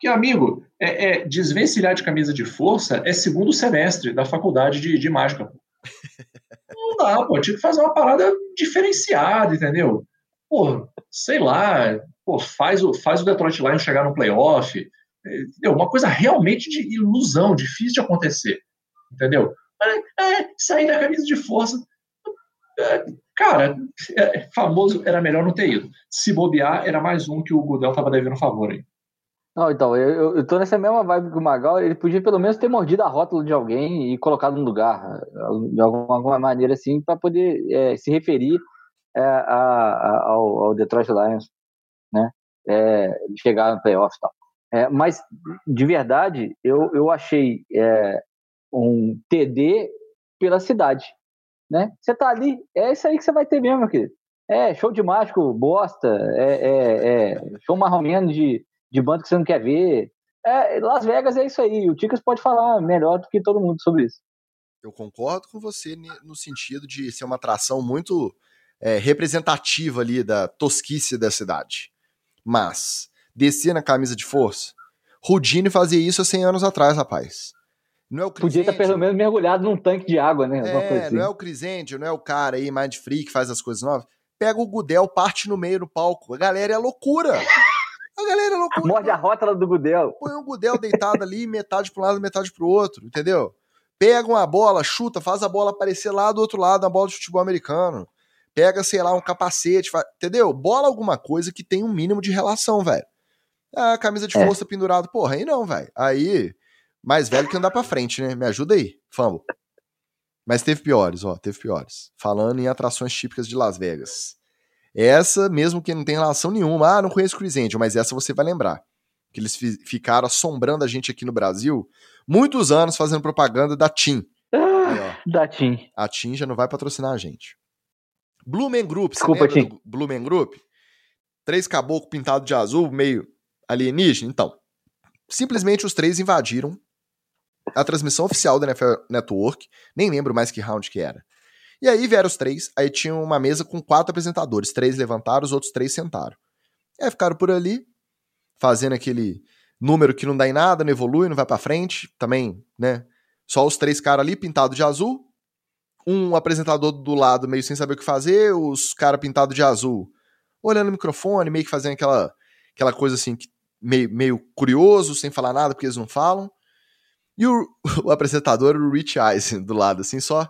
Que, amigo, é, é, desvencilhar de camisa de força é segundo semestre da faculdade de, de mágica. Não dá, pô. Tinha que fazer uma parada diferenciada, entendeu? Pô, sei lá, pô, faz o, faz o Detroit Lions chegar no playoff. Entendeu? Uma coisa realmente de ilusão, difícil de acontecer. Entendeu? É, sair da camisa de força. Cara, é, famoso era melhor não ter ido. Se bobear, era mais um que o Gudel tava devendo favor aí. Não, então, eu, eu tô nessa mesma vibe que o Magal, ele podia pelo menos ter mordido a rótula de alguém e colocado no lugar, de alguma, alguma maneira assim, para poder é, se referir é, a, a, ao, ao, Detroit Lions, né? É, chegar no playoff e tal. É, mas, de verdade, eu, eu achei é, um TD pela cidade, né? Você tá ali, é isso aí que você vai ter mesmo, querido. É, show de mágico, bosta, é, é, é show marromeno de de banda que você não quer ver. É, Las Vegas é isso aí. O Ticas pode falar melhor do que todo mundo sobre isso. Eu concordo com você no sentido de ser uma atração muito é, representativa ali da tosquice da cidade. Mas, descer na camisa de força, Rudine fazia isso há 100 anos atrás, rapaz. Não é o Podia estar pelo menos mergulhado num tanque de água, né? É, assim. não é o Crisente, não é o cara aí, Mind Free, que faz as coisas novas. Pega o Gudel, parte no meio do palco. A galera é loucura. A galera é loucura. Morde a rótula do Gudel. Põe um Gudel deitado ali, metade para um lado, metade para o outro, entendeu? Pega uma bola, chuta, faz a bola aparecer lá do outro lado na bola de futebol americano. Pega, sei lá, um capacete, faz... entendeu? Bola alguma coisa que tem um mínimo de relação, velho. Ah, camisa de é. força pendurado. Porra, aí não, velho. Aí, mais velho que andar pra frente, né? Me ajuda aí, famo. Mas teve piores, ó, teve piores. Falando em atrações típicas de Las Vegas. Essa, mesmo que não tem relação nenhuma, ah, não conheço Chris Angel, mas essa você vai lembrar. Que eles ficaram assombrando a gente aqui no Brasil muitos anos fazendo propaganda da TIM. Ah, da TIM. A TIM já não vai patrocinar a gente. Blumen Group, Desculpa, você lembra do Blumen Group? Três caboclos pintados de azul, meio alienígena? Então, simplesmente os três invadiram a transmissão oficial da NFL Network, nem lembro mais que round que era. E aí vieram os três, aí tinha uma mesa com quatro apresentadores. Três levantaram, os outros três sentaram. E aí ficaram por ali, fazendo aquele número que não dá em nada, não evolui, não vai para frente. Também, né? Só os três caras ali pintados de azul. Um apresentador do lado meio sem saber o que fazer, os caras pintados de azul olhando o microfone, meio que fazendo aquela, aquela coisa assim, meio, meio curioso, sem falar nada, porque eles não falam. E o, o apresentador, o Rich Eisen, do lado, assim, só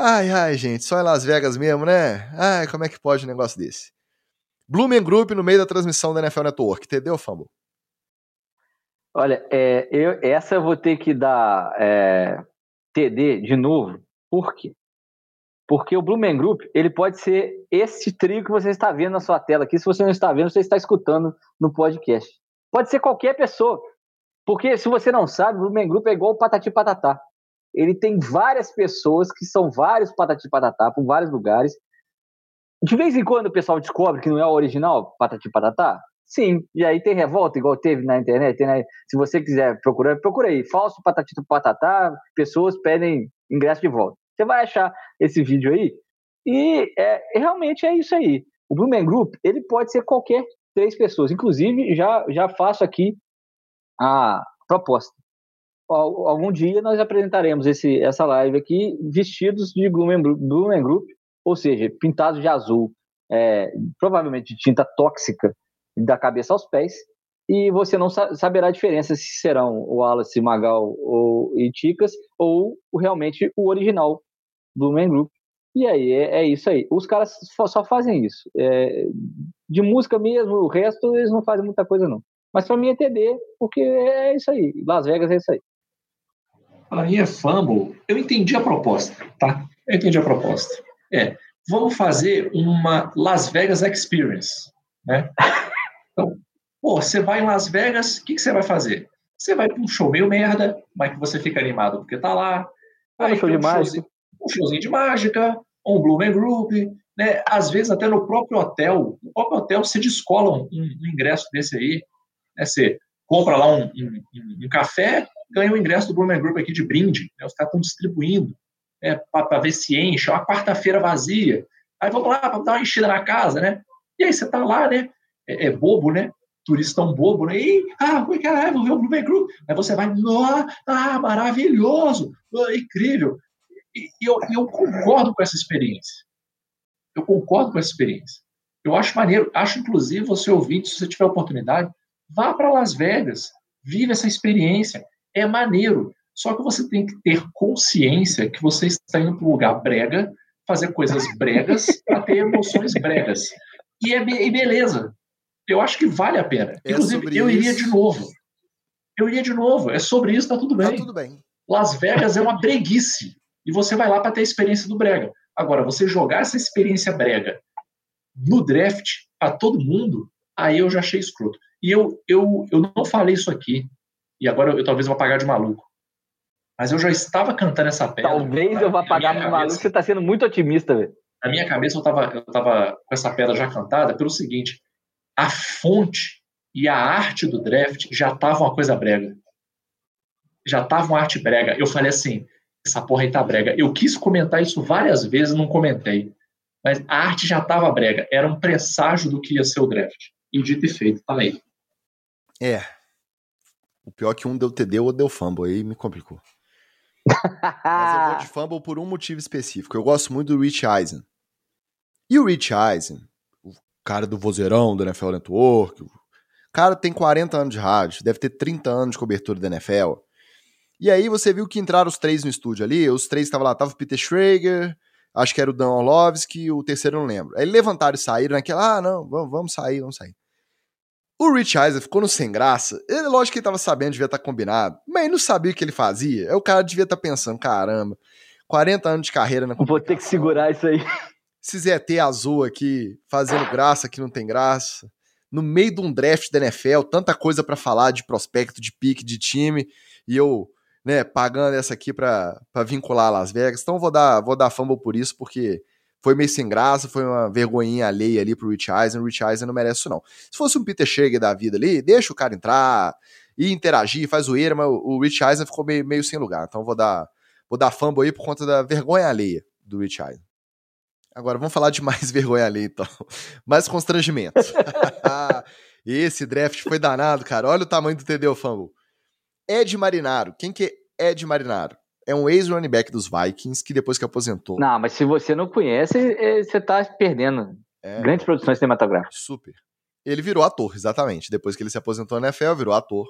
Ai, ai, gente, só em Las Vegas mesmo, né? Ai, como é que pode um negócio desse? Blumen Group no meio da transmissão da NFL Network, entendeu, Fambo? Olha, é, eu, essa eu vou ter que dar é, TD de novo. Por quê? Porque o Blumen Group, ele pode ser esse trio que você está vendo na sua tela aqui. Se você não está vendo, você está escutando no podcast. Pode ser qualquer pessoa. Porque se você não sabe, o Blumen Group é igual o Patati Patatá ele tem várias pessoas que são vários patati patatá por vários lugares. De vez em quando o pessoal descobre que não é o original patati patatá. Sim, e aí tem revolta, igual teve na internet. Se você quiser procurar, procura aí. Falso patati patatá, pessoas pedem ingresso de volta. Você vai achar esse vídeo aí. E é, realmente é isso aí. O Blumen Group, ele pode ser qualquer três pessoas. Inclusive, já, já faço aqui a proposta algum dia nós apresentaremos esse, essa live aqui vestidos de Blumen, Blumen Group, ou seja, pintados de azul, é, provavelmente de tinta tóxica da cabeça aos pés, e você não saberá a diferença se serão o Wallace, Magal ou e Ticas ou realmente o original Man Group. E aí, é, é, isso aí. Os caras só fazem isso. É, de música mesmo, o resto eles não fazem muita coisa, não. Mas para mim é TD, porque é isso aí. Las Vegas é isso aí. Para mim é Fumble. Eu entendi a proposta, tá? Eu entendi a proposta. É, vamos fazer uma Las Vegas Experience, né? Então, pô, você vai em Las Vegas, o que, que você vai fazer? Você vai para um show meio merda, mas que você fica animado porque tá lá. Vai um show de um mágica. Showzinho, um showzinho de mágica, um Blue Man Group, né? Às vezes até no próprio hotel, no próprio hotel você descola um, um ingresso desse aí, né? Você compra lá um, um, um café, ganha o um ingresso do Blue Man Group aqui de brinde, né? os caras estão distribuindo é, para ver se enche, é uma quarta-feira vazia, aí vamos lá para dar uma enchida na casa, né? E aí você tá lá, né? É, é bobo, né? turistão bobo, né? E, ah, que é? Vou ver o Blue Man Group. Aí você vai, ah, maravilhoso, ah, incrível. E, e eu, eu concordo com essa experiência. Eu concordo com essa experiência. Eu acho maneiro, acho inclusive você ouvinte, se você tiver oportunidade, vá para Las Vegas, vive essa experiência. É maneiro. Só que você tem que ter consciência que você está indo para um lugar brega, fazer coisas bregas para ter emoções bregas. E é e beleza. Eu acho que vale a pena. É Inclusive, eu iria de novo. Eu iria de novo. É sobre isso, tá tudo bem. Tá tudo bem. Las Vegas é uma breguice. E você vai lá para ter a experiência do brega. Agora, você jogar essa experiência brega no draft para todo mundo, aí eu já achei escroto. E eu, eu, eu não falei isso aqui, e agora eu, eu talvez vou pagar de maluco. Mas eu já estava cantando essa pedra. Talvez eu vá pagar de maluco, você está sendo muito otimista, velho. Na minha cabeça eu estava eu tava com essa pedra já cantada pelo seguinte: a fonte e a arte do draft já estavam uma coisa brega. Já estava uma arte brega. Eu falei assim: essa porra aí tá brega. Eu quis comentar isso várias vezes, não comentei. Mas a arte já estava brega. Era um presságio do que ia ser o draft. E dito e feito, tá aí. É. O pior é que um deu TD ou deu fumble, aí me complicou. Mas eu vou de fumble por um motivo específico. Eu gosto muito do Rich Eisen. E o Rich Eisen, o cara do vozeirão do NFL Network, o cara tem 40 anos de rádio, deve ter 30 anos de cobertura da NFL. E aí você viu que entraram os três no estúdio ali, os três estavam lá, tava o Peter Schrager, acho que era o Dan Orlovsky, o terceiro eu não lembro. Aí levantaram e saíram naquela, ah, não, vamos, vamos sair, vamos sair. O Rich Eisen ficou no sem graça. Ele, lógico que ele tava sabendo, devia estar tá combinado, mas ele não sabia o que ele fazia. Aí o cara devia estar tá pensando, caramba, 40 anos de carreira na Vou ter que segurar isso aí. Esses ET azul aqui, fazendo graça que não tem graça. No meio de um draft da NFL, tanta coisa para falar de prospecto, de pique, de time, e eu né, pagando essa aqui para vincular Las Vegas. Então vou dar, vou dar fumble por isso, porque foi meio sem graça, foi uma vergonhinha alheia ali pro Rich Eisen. O Rich Eisen não merece isso, não. Se fosse um Peter Schrager da vida ali, deixa o cara entrar e interagir, faz zoeira, mas o Rich Eisen ficou meio, meio sem lugar. Então vou dar, vou dar fumble aí por conta da vergonha alheia do Rich Eisen. Agora vamos falar de mais vergonha alheia, então. Mais constrangimento. Esse draft foi danado, cara. Olha o tamanho do TD Fumble. Ed Marinaro. Quem que é Ed Marinaro? É um ex-running back dos Vikings que depois que aposentou. Não, mas se você não conhece, é, você tá perdendo. É, Grandes produções cinematográficas. Super. Ele virou ator, exatamente. Depois que ele se aposentou na NFL, virou ator.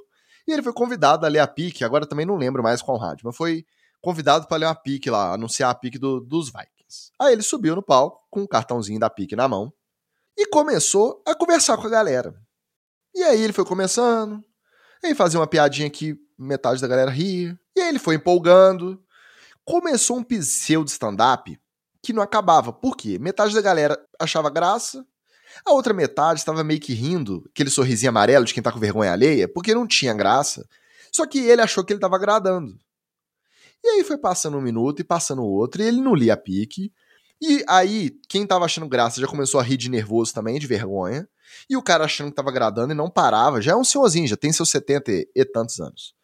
E ele foi convidado a ler a pique, agora também não lembro mais qual rádio, mas foi convidado para ler uma pique lá, anunciar a pique do, dos Vikings. Aí ele subiu no palco com um cartãozinho da pique na mão e começou a conversar com a galera. E aí ele foi começando, aí fazia uma piadinha que metade da galera ria. E aí ele foi empolgando. Começou um pseudo stand-up que não acabava. Por quê? Metade da galera achava graça, a outra metade estava meio que rindo, aquele sorrisinho amarelo de quem tá com vergonha alheia, porque não tinha graça. Só que ele achou que ele tava agradando. E aí foi passando um minuto e passando outro, e ele não lia a pique. E aí, quem tava achando graça já começou a rir de nervoso também, de vergonha. E o cara achando que tava agradando e não parava, já é um senhorzinho, já tem seus 70 e tantos anos.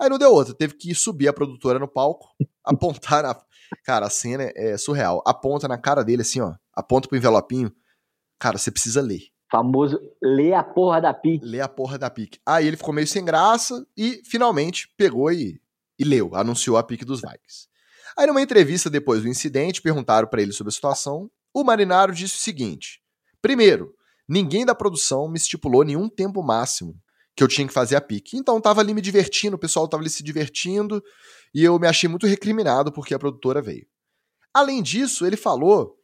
Aí não deu outra, teve que subir a produtora no palco, apontar na. Cara, a cena é surreal. Aponta na cara dele assim, ó. Aponta pro envelopinho. Cara, você precisa ler. Famoso lê a porra da pique. Lê a porra da pique. Aí ele ficou meio sem graça e finalmente pegou e, e leu, anunciou a pique dos Vikings. Aí numa entrevista depois do incidente, perguntaram para ele sobre a situação. O Marinaro disse o seguinte: Primeiro, ninguém da produção me estipulou nenhum tempo máximo que eu tinha que fazer a pique. Então tava ali me divertindo, o pessoal tava ali se divertindo, e eu me achei muito recriminado porque a produtora veio. Além disso, ele falou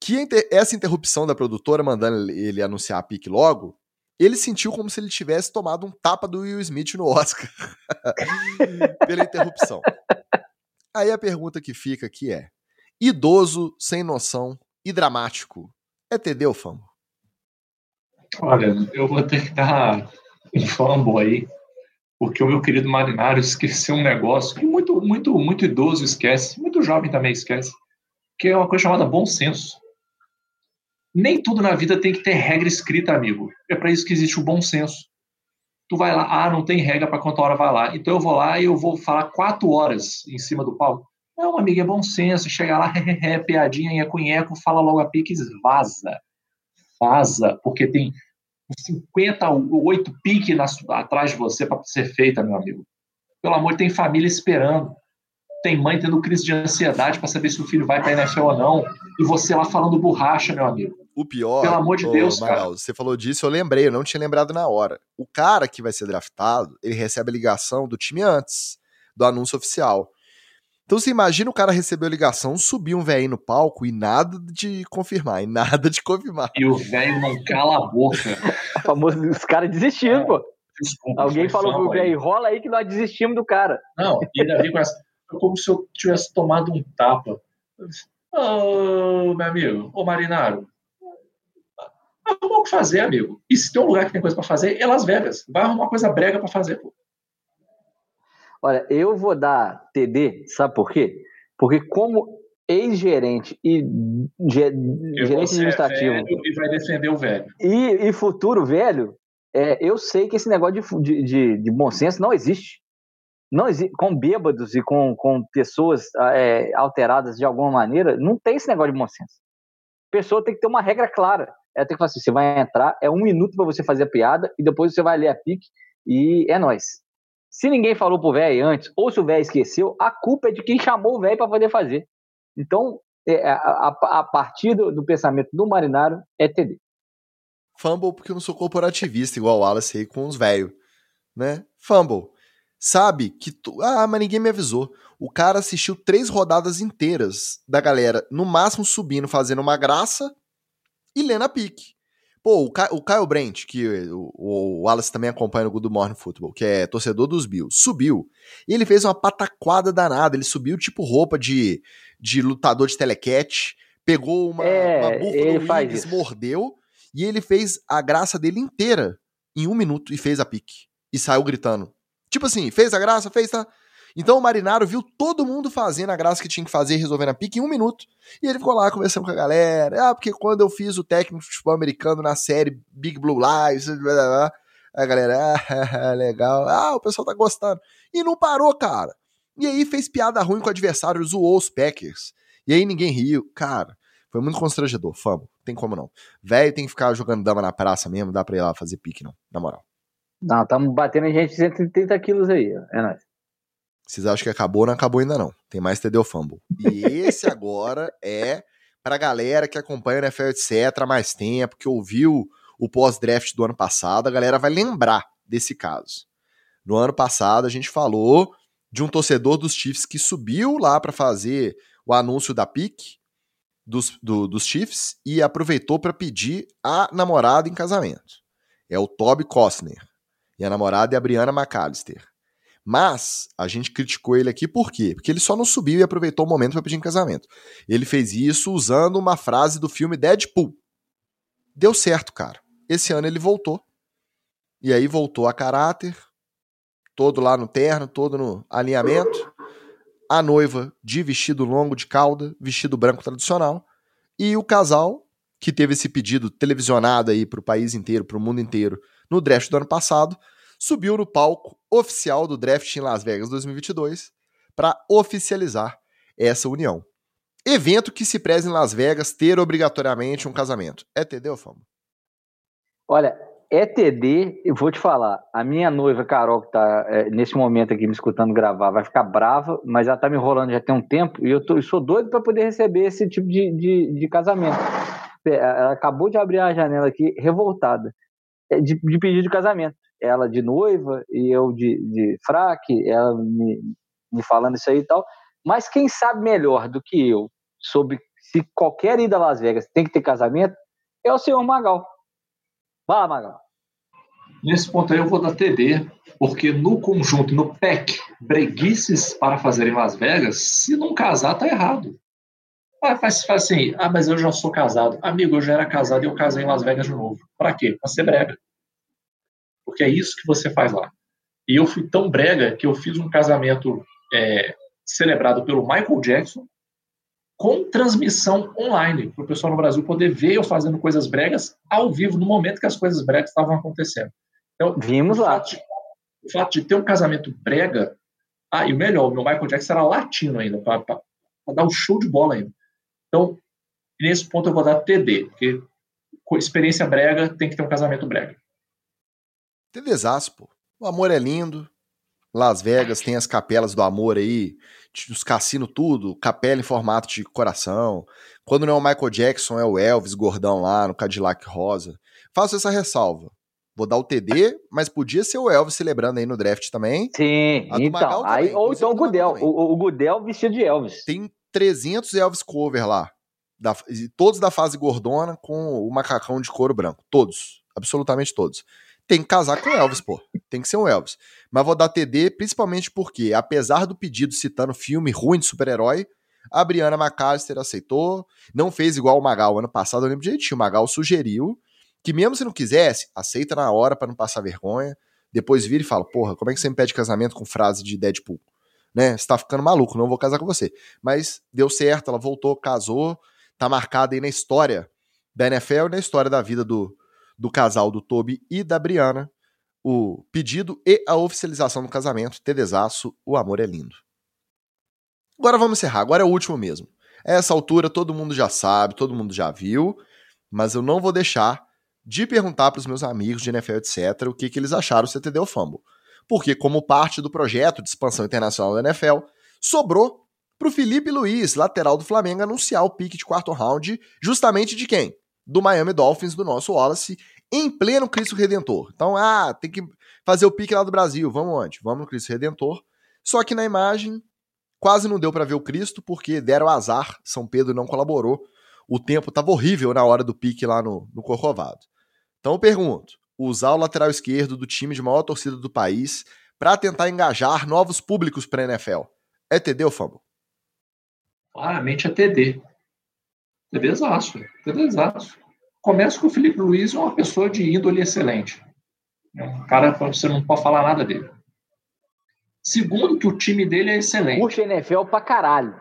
que essa interrupção da produtora mandando ele anunciar a pique logo, ele sentiu como se ele tivesse tomado um tapa do Will Smith no Oscar pela interrupção. Aí a pergunta que fica aqui é: idoso, sem noção e dramático, é TD ou famo? Olha, eu vou ter que dar um fumble aí, porque o meu querido Marinário esqueceu um negócio que muito, muito, muito idoso esquece, muito jovem também esquece, que é uma coisa chamada bom senso. Nem tudo na vida tem que ter regra escrita, amigo. É para isso que existe o bom senso. Tu vai lá, ah, não tem regra para quanta hora vai lá. Então eu vou lá e eu vou falar quatro horas em cima do palco. Não, amigo, é bom senso. Chega lá, piadinha, é cunheco, fala logo a piques, vaza. Vaza, porque tem 58 piques atrás de você para ser feita, meu amigo. Pelo amor, tem família esperando. Tem mãe tendo crise de ansiedade para saber se o filho vai para a NFL ou não. E você lá falando borracha, meu amigo. O pior. Pelo amor de Deus, cara. Você falou disso, eu lembrei, eu não tinha lembrado na hora. O cara que vai ser draftado, ele recebe a ligação do time antes do anúncio oficial. Então você imagina o cara receber a ligação, subir um velho no palco e nada de confirmar, e nada de confirmar. E o velho não cala a boca. famoso, os caras desistiram, é, pô. Desculpa, Alguém falou pro velho, rola aí que nós desistimos do cara. Não, e ainda vem com essa. Como se eu tivesse tomado um tapa. Ô, oh, meu amigo, ô Marinaro, arruma o que fazer, amigo. E se tem um lugar que tem coisa para fazer, é Las Vegas. Vai arrumar coisa brega para fazer, pô. Olha, eu vou dar TD, sabe por quê? Porque como ex-gerente e gerente administrativo. É e vai defender o velho. E, e futuro velho, é, eu sei que esse negócio de, de, de, bom senso não existe. Não existe. Com bêbados e com, com pessoas é, alteradas de alguma maneira, não tem esse negócio de bom senso. A pessoa tem que ter uma regra clara. Ela tem que falar assim: você vai entrar, é um minuto para você fazer a piada, e depois você vai ler a pique, e é nós. Se ninguém falou pro velho antes, ou se o velho esqueceu, a culpa é de quem chamou o velho para poder fazer. Então, é, a, a, a partir do, do, pensamento do marinário, é TD. Fumble porque eu não sou corporativista igual o Wallace aí com os velhos, né? Fumble. Sabe que tu... Ah, mas ninguém me avisou. O cara assistiu três rodadas inteiras da galera, no máximo subindo, fazendo uma graça e lendo a pique. Pô, o, o Kyle Brent, que o, o Wallace também acompanha no Good Morning Football, que é torcedor dos Bills, subiu. E ele fez uma pataquada danada. Ele subiu tipo roupa de, de lutador de telequete, pegou uma, é, uma búfala Wings, mordeu, e ele fez a graça dele inteira em um minuto e fez a pique. E saiu gritando. Tipo assim, fez a graça, fez, tá? Então o Marinaro viu todo mundo fazendo a graça que tinha que fazer, resolvendo a pique em um minuto. E ele ficou lá conversando com a galera. Ah, porque quando eu fiz o técnico de futebol americano na série Big Blue Lives, blá, blá, blá, a galera, ah, legal. Ah, o pessoal tá gostando. E não parou, cara. E aí fez piada ruim com o adversário, zoou os Packers. E aí ninguém riu. Cara, foi muito constrangedor. Famo, tem como não. Velho tem que ficar jogando dama na praça mesmo, dá pra ir lá fazer pique, não. Na moral. Não, estamos batendo em gente de 130 quilos aí, é nóis. Vocês acham que acabou? Não acabou ainda não. Tem mais TD Fumble. E esse agora é pra galera que acompanha o NFL, etc, há mais tempo, que ouviu o pós-draft do ano passado, a galera vai lembrar desse caso. No ano passado a gente falou de um torcedor dos Chiefs que subiu lá para fazer o anúncio da pick dos, do, dos Chiefs e aproveitou para pedir a namorada em casamento. É o Toby Costner. E a namorada é a Brianna McAllister. Mas a gente criticou ele aqui por quê? Porque ele só não subiu e aproveitou o momento para pedir em casamento. Ele fez isso usando uma frase do filme Deadpool. Deu certo, cara. Esse ano ele voltou. E aí voltou a caráter, todo lá no terno, todo no alinhamento. A noiva de vestido longo de cauda, vestido branco tradicional. E o casal, que teve esse pedido televisionado aí para o país inteiro, para o mundo inteiro, no draft do ano passado, subiu no palco oficial do draft em Las Vegas 2022 para oficializar essa união. Evento que se preza em Las Vegas ter obrigatoriamente um casamento. É TD ou fama? Olha, é TD, eu vou te falar. A minha noiva, Carol, que está é, nesse momento aqui me escutando gravar, vai ficar brava, mas ela está me enrolando já tem um tempo e eu, tô, eu sou doido para poder receber esse tipo de, de, de, casamento. É, ela acabou de abrir a janela aqui, revoltada, é, de, de pedido de casamento. Ela de noiva e eu de, de fraque, ela me, me falando isso aí e tal. Mas quem sabe melhor do que eu sobre se qualquer ida a Las Vegas tem que ter casamento é o senhor Magal. Vai Magal. Nesse ponto aí eu vou dar TD, porque no conjunto, no PEC, breguices para fazer em Las Vegas, se não casar, tá errado. Ah, faz, faz assim, ah, mas eu já sou casado. Amigo, eu já era casado e eu casei em Las Vegas de novo. Para quê? Para ser brega. Porque é isso que você faz lá. E eu fui tão brega que eu fiz um casamento é, celebrado pelo Michael Jackson com transmissão online, para o pessoal no Brasil poder ver eu fazendo coisas bregas ao vivo, no momento que as coisas bregas estavam acontecendo. Então, Vimos lá. Fato de, o fato de ter um casamento brega. Ah, e o melhor, o meu Michael Jackson era latino ainda, para dar um show de bola ainda. Então, nesse ponto eu vou dar TD, porque com experiência brega tem que ter um casamento brega. TDzaço, pô. O amor é lindo. Las Vegas tem as capelas do amor aí, os cassinos tudo, capela em formato de coração. Quando não é o Michael Jackson, é o Elvis gordão lá no Cadillac rosa. Faço essa ressalva. Vou dar o TD, mas podia ser o Elvis celebrando aí no draft também. Sim, então. Aí, ou então o Gudel. O, o Gudel vestido de Elvis. Tem 300 Elvis cover lá. Da, todos da fase gordona com o macacão de couro branco. Todos. Absolutamente todos. Tem que casar com o Elvis, pô. Tem que ser um Elvis. Mas vou dar TD principalmente porque, apesar do pedido citando filme ruim de super-herói, a Brianna McAllister aceitou. Não fez igual o Magal ano passado, eu lembro direitinho. O Magal sugeriu que mesmo se não quisesse, aceita na hora para não passar vergonha. Depois vira e fala: Porra, como é que você me pede casamento com frase de Deadpool? Né? Você tá ficando maluco, não vou casar com você. Mas deu certo, ela voltou, casou, tá marcada aí na história da NFL e na história da vida do, do casal do Toby e da Brianna. O pedido e a oficialização do casamento, Tedesaço, o amor é lindo. Agora vamos encerrar, agora é o último mesmo. A essa altura todo mundo já sabe, todo mundo já viu, mas eu não vou deixar de perguntar para os meus amigos de NFL, etc., o que, que eles acharam do CTD ou Fumble. Porque, como parte do projeto de expansão internacional da NFL, sobrou para o Felipe Luiz, lateral do Flamengo, anunciar o pique de quarto round, justamente de quem? Do Miami Dolphins, do nosso Wallace, em pleno Cristo Redentor. Então, ah, tem que fazer o pique lá do Brasil. Vamos onde? Vamos no Cristo Redentor. Só que na imagem, quase não deu para ver o Cristo, porque deram azar, São Pedro não colaborou. O tempo estava horrível na hora do pique lá no, no Corcovado. Então eu pergunto: usar o lateral esquerdo do time de maior torcida do país para tentar engajar novos públicos para a NFL é TD ou Fumble? Claramente é TD. TDzaço. TDzaço. Começa com o Felipe Luiz, uma pessoa de índole excelente. Um cara, você não pode falar nada dele. Segundo, que o time dele é excelente. Puxa NFL pra caralho.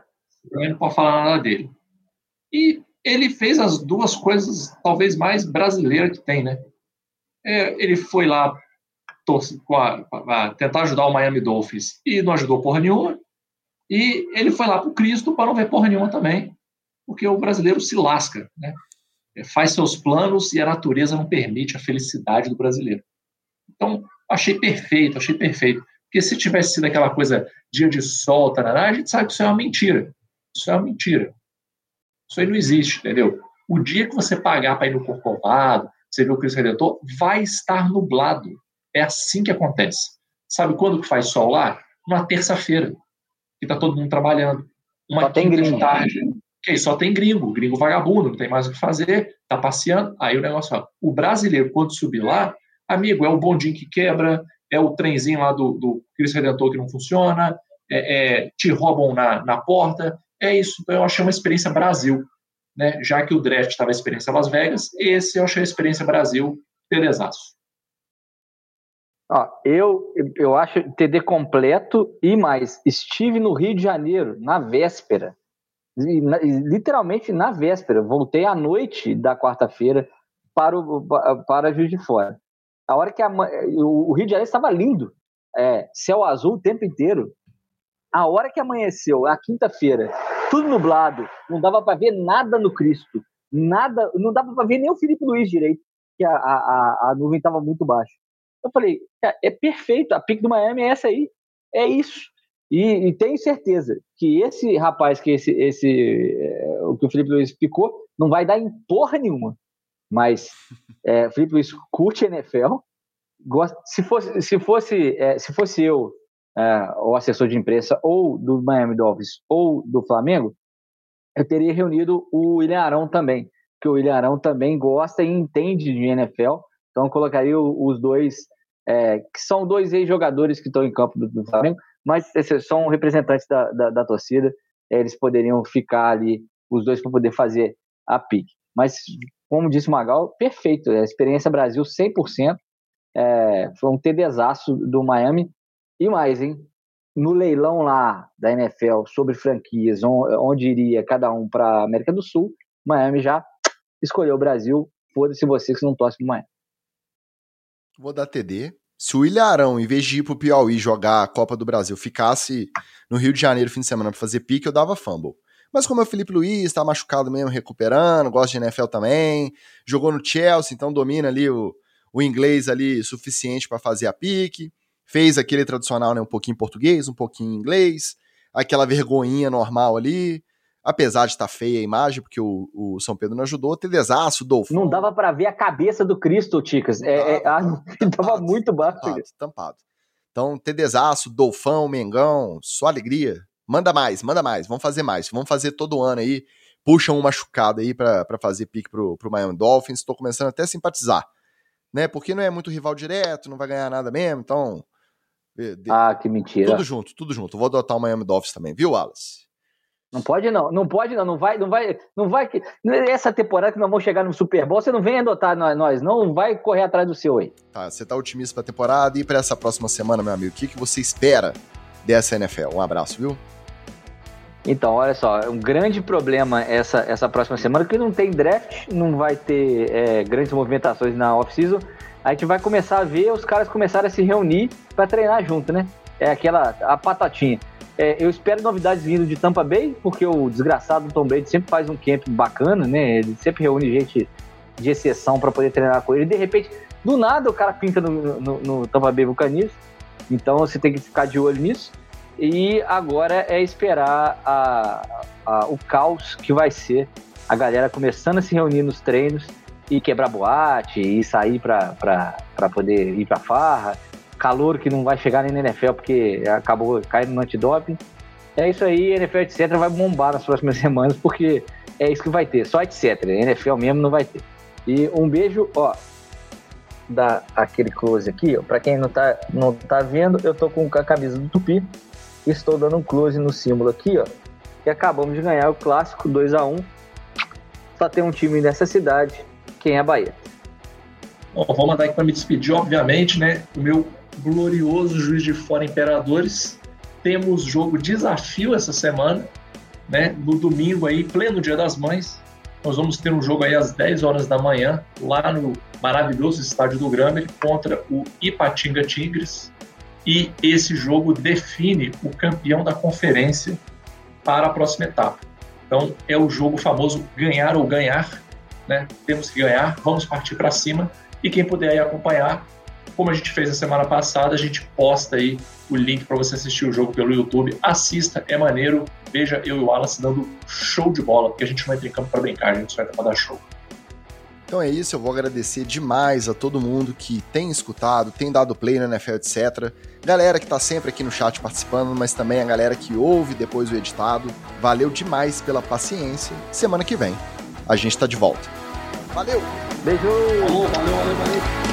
Também não pode falar nada dele. E ele fez as duas coisas talvez mais brasileiras que tem, né? É, ele foi lá torce, a, a, tentar ajudar o Miami Dolphins e não ajudou porra nenhuma. E ele foi lá pro Cristo para não ver porra nenhuma também, porque o brasileiro se lasca, né? É, faz seus planos e a natureza não permite a felicidade do brasileiro. Então, achei perfeito, achei perfeito. Porque se tivesse sido aquela coisa dia de sol, tarará, a gente sabe que isso é uma mentira. Isso é uma mentira. Isso aí não existe, entendeu? O dia que você pagar para ir no Corcovado, você vê o Cristo Redentor, vai estar nublado. É assim que acontece. Sabe quando que faz sol lá? Numa terça-feira, que tá todo mundo trabalhando. Uma só tem gringo. tarde. Que só tem gringo, gringo vagabundo, não tem mais o que fazer, tá passeando. Aí o negócio, ó, o brasileiro, quando subir lá, amigo, é o bondinho que quebra, é o trenzinho lá do, do Cristo Redentor que não funciona, é, é, te roubam na, na porta, é isso. Então, eu achei uma experiência Brasil. Né? Já que o draft estava a experiência Las Vegas, esse eu achei a experiência Brasil Teresaço. Ó, eu, eu acho TD completo e mais. Estive no Rio de Janeiro na véspera. Literalmente na véspera. Voltei à noite da quarta-feira para, o, para Juiz de Fora. A hora que a, o Rio de Janeiro estava lindo. É, céu azul o tempo inteiro. A hora que amanheceu, a quinta-feira, tudo nublado, não dava para ver nada no Cristo, nada, não dava para ver nem o Felipe Luiz direito, que a, a, a nuvem estava muito baixa. Eu falei, é perfeito, a pique do Miami é essa aí, é isso. E, e tenho certeza que esse rapaz, que esse, esse é, o que o Felipe Luiz picou, não vai dar em porra nenhuma. Mas é, o Felipe Luiz curte NFL se fosse, se fosse, é, se fosse eu, o assessor de imprensa, ou do Miami Dolphins, ou do Flamengo, eu teria reunido o William Arão também, que o William Arão também gosta e entende de NFL, então eu colocaria os dois, é, que são dois ex-jogadores que estão em campo do, do, Flamengo, mas são representantes da, da, da torcida, eles poderiam ficar ali, os dois, para poder fazer a pique. Mas, como disse o Magal, perfeito, a experiência Brasil 100%, é, foi um TDzaço do Miami. E mais, hein? No leilão lá da NFL sobre franquias, onde iria cada um para América do Sul, Miami já escolheu o Brasil. Foda-se você que não torce pro Miami. Vou dar TD. Se o Ilharão, em vez de ir pro Piauí jogar a Copa do Brasil, ficasse no Rio de Janeiro fim de semana para fazer pique, eu dava fumble. Mas como é o Felipe Luiz, tá machucado mesmo, recuperando, gosta de NFL também, jogou no Chelsea, então domina ali o, o inglês ali suficiente para fazer a pique, fez aquele tradicional, né, um pouquinho em português, um pouquinho em inglês, aquela vergonhinha normal ali, apesar de estar tá feia a imagem, porque o, o São Pedro não ajudou, Tedesaço, Dolfo. Não dava para ver a cabeça do Cristo, Ticas. É, é, ah, tava muito baixo. Tampado, tampado. Então, Tedesaço, Dolfão, Mengão, só alegria. Manda mais, manda mais, vamos fazer mais. Vamos fazer todo ano aí. Puxa um machucado aí para fazer pique pro, pro Miami Dolphins. Estou começando até a simpatizar né? Porque não é muito rival direto, não vai ganhar nada mesmo, então. Ah, que mentira. Tudo junto, tudo junto. Vou adotar o Miami Dolphins também, viu, Wallace? Não pode não, não pode não, não vai, não vai, não vai que essa temporada que nós vamos chegar no Super Bowl, você não vem adotar nós, não vai correr atrás do seu aí. Tá, você tá otimista pra temporada e para essa próxima semana, meu amigo, o que que você espera dessa NFL? Um abraço, viu? Então, olha só, é um grande problema essa, essa próxima semana, que não tem draft, não vai ter é, grandes movimentações na off-season. A gente vai começar a ver os caras começarem a se reunir para treinar junto, né? É aquela, a patatinha. É, eu espero novidades vindo de Tampa Bay, porque o desgraçado Tom Brady sempre faz um camp bacana, né? Ele sempre reúne gente de exceção para poder treinar com ele. De repente, do nada, o cara pinta no, no, no Tampa Bay Buccaneers. Então você tem que ficar de olho nisso. E agora é esperar a, a, o caos que vai ser a galera começando a se reunir nos treinos e quebrar boate e sair para poder ir para farra. Calor que não vai chegar nem na NFL porque acabou caindo no antidoping. É isso aí, NFL etc. vai bombar nas próximas semanas porque é isso que vai ter, só etc. NFL mesmo não vai ter. E um beijo, ó, dar aquele close aqui, ó, para quem não tá, não tá vendo, eu tô com a camisa do Tupi Estou dando um close no símbolo aqui, ó. E acabamos de ganhar o clássico 2 a 1 Só tem um time nessa cidade. Quem é a Bahia? Bom, vou mandar aqui para me despedir, obviamente, né? O meu glorioso juiz de fora Imperadores. Temos jogo desafio essa semana, né? No domingo aí, pleno Dia das Mães. Nós vamos ter um jogo aí às 10 horas da manhã, lá no maravilhoso estádio do Grêmio, contra o Ipatinga Tigres e esse jogo define o campeão da conferência para a próxima etapa. Então é o jogo famoso ganhar ou ganhar, né? Temos que ganhar, vamos partir para cima e quem puder acompanhar, como a gente fez na semana passada, a gente posta aí o link para você assistir o jogo pelo YouTube. Assista, é maneiro. Veja eu e o Wallace dando show de bola, porque a gente não entra em campo para brincar, a gente só entra para dar show. Então é isso, eu vou agradecer demais a todo mundo que tem escutado, tem dado play no NFL, etc. Galera que tá sempre aqui no chat participando, mas também a galera que ouve depois o editado. Valeu demais pela paciência. Semana que vem a gente tá de volta. Valeu! Beijo! Falou, valeu, valeu, valeu!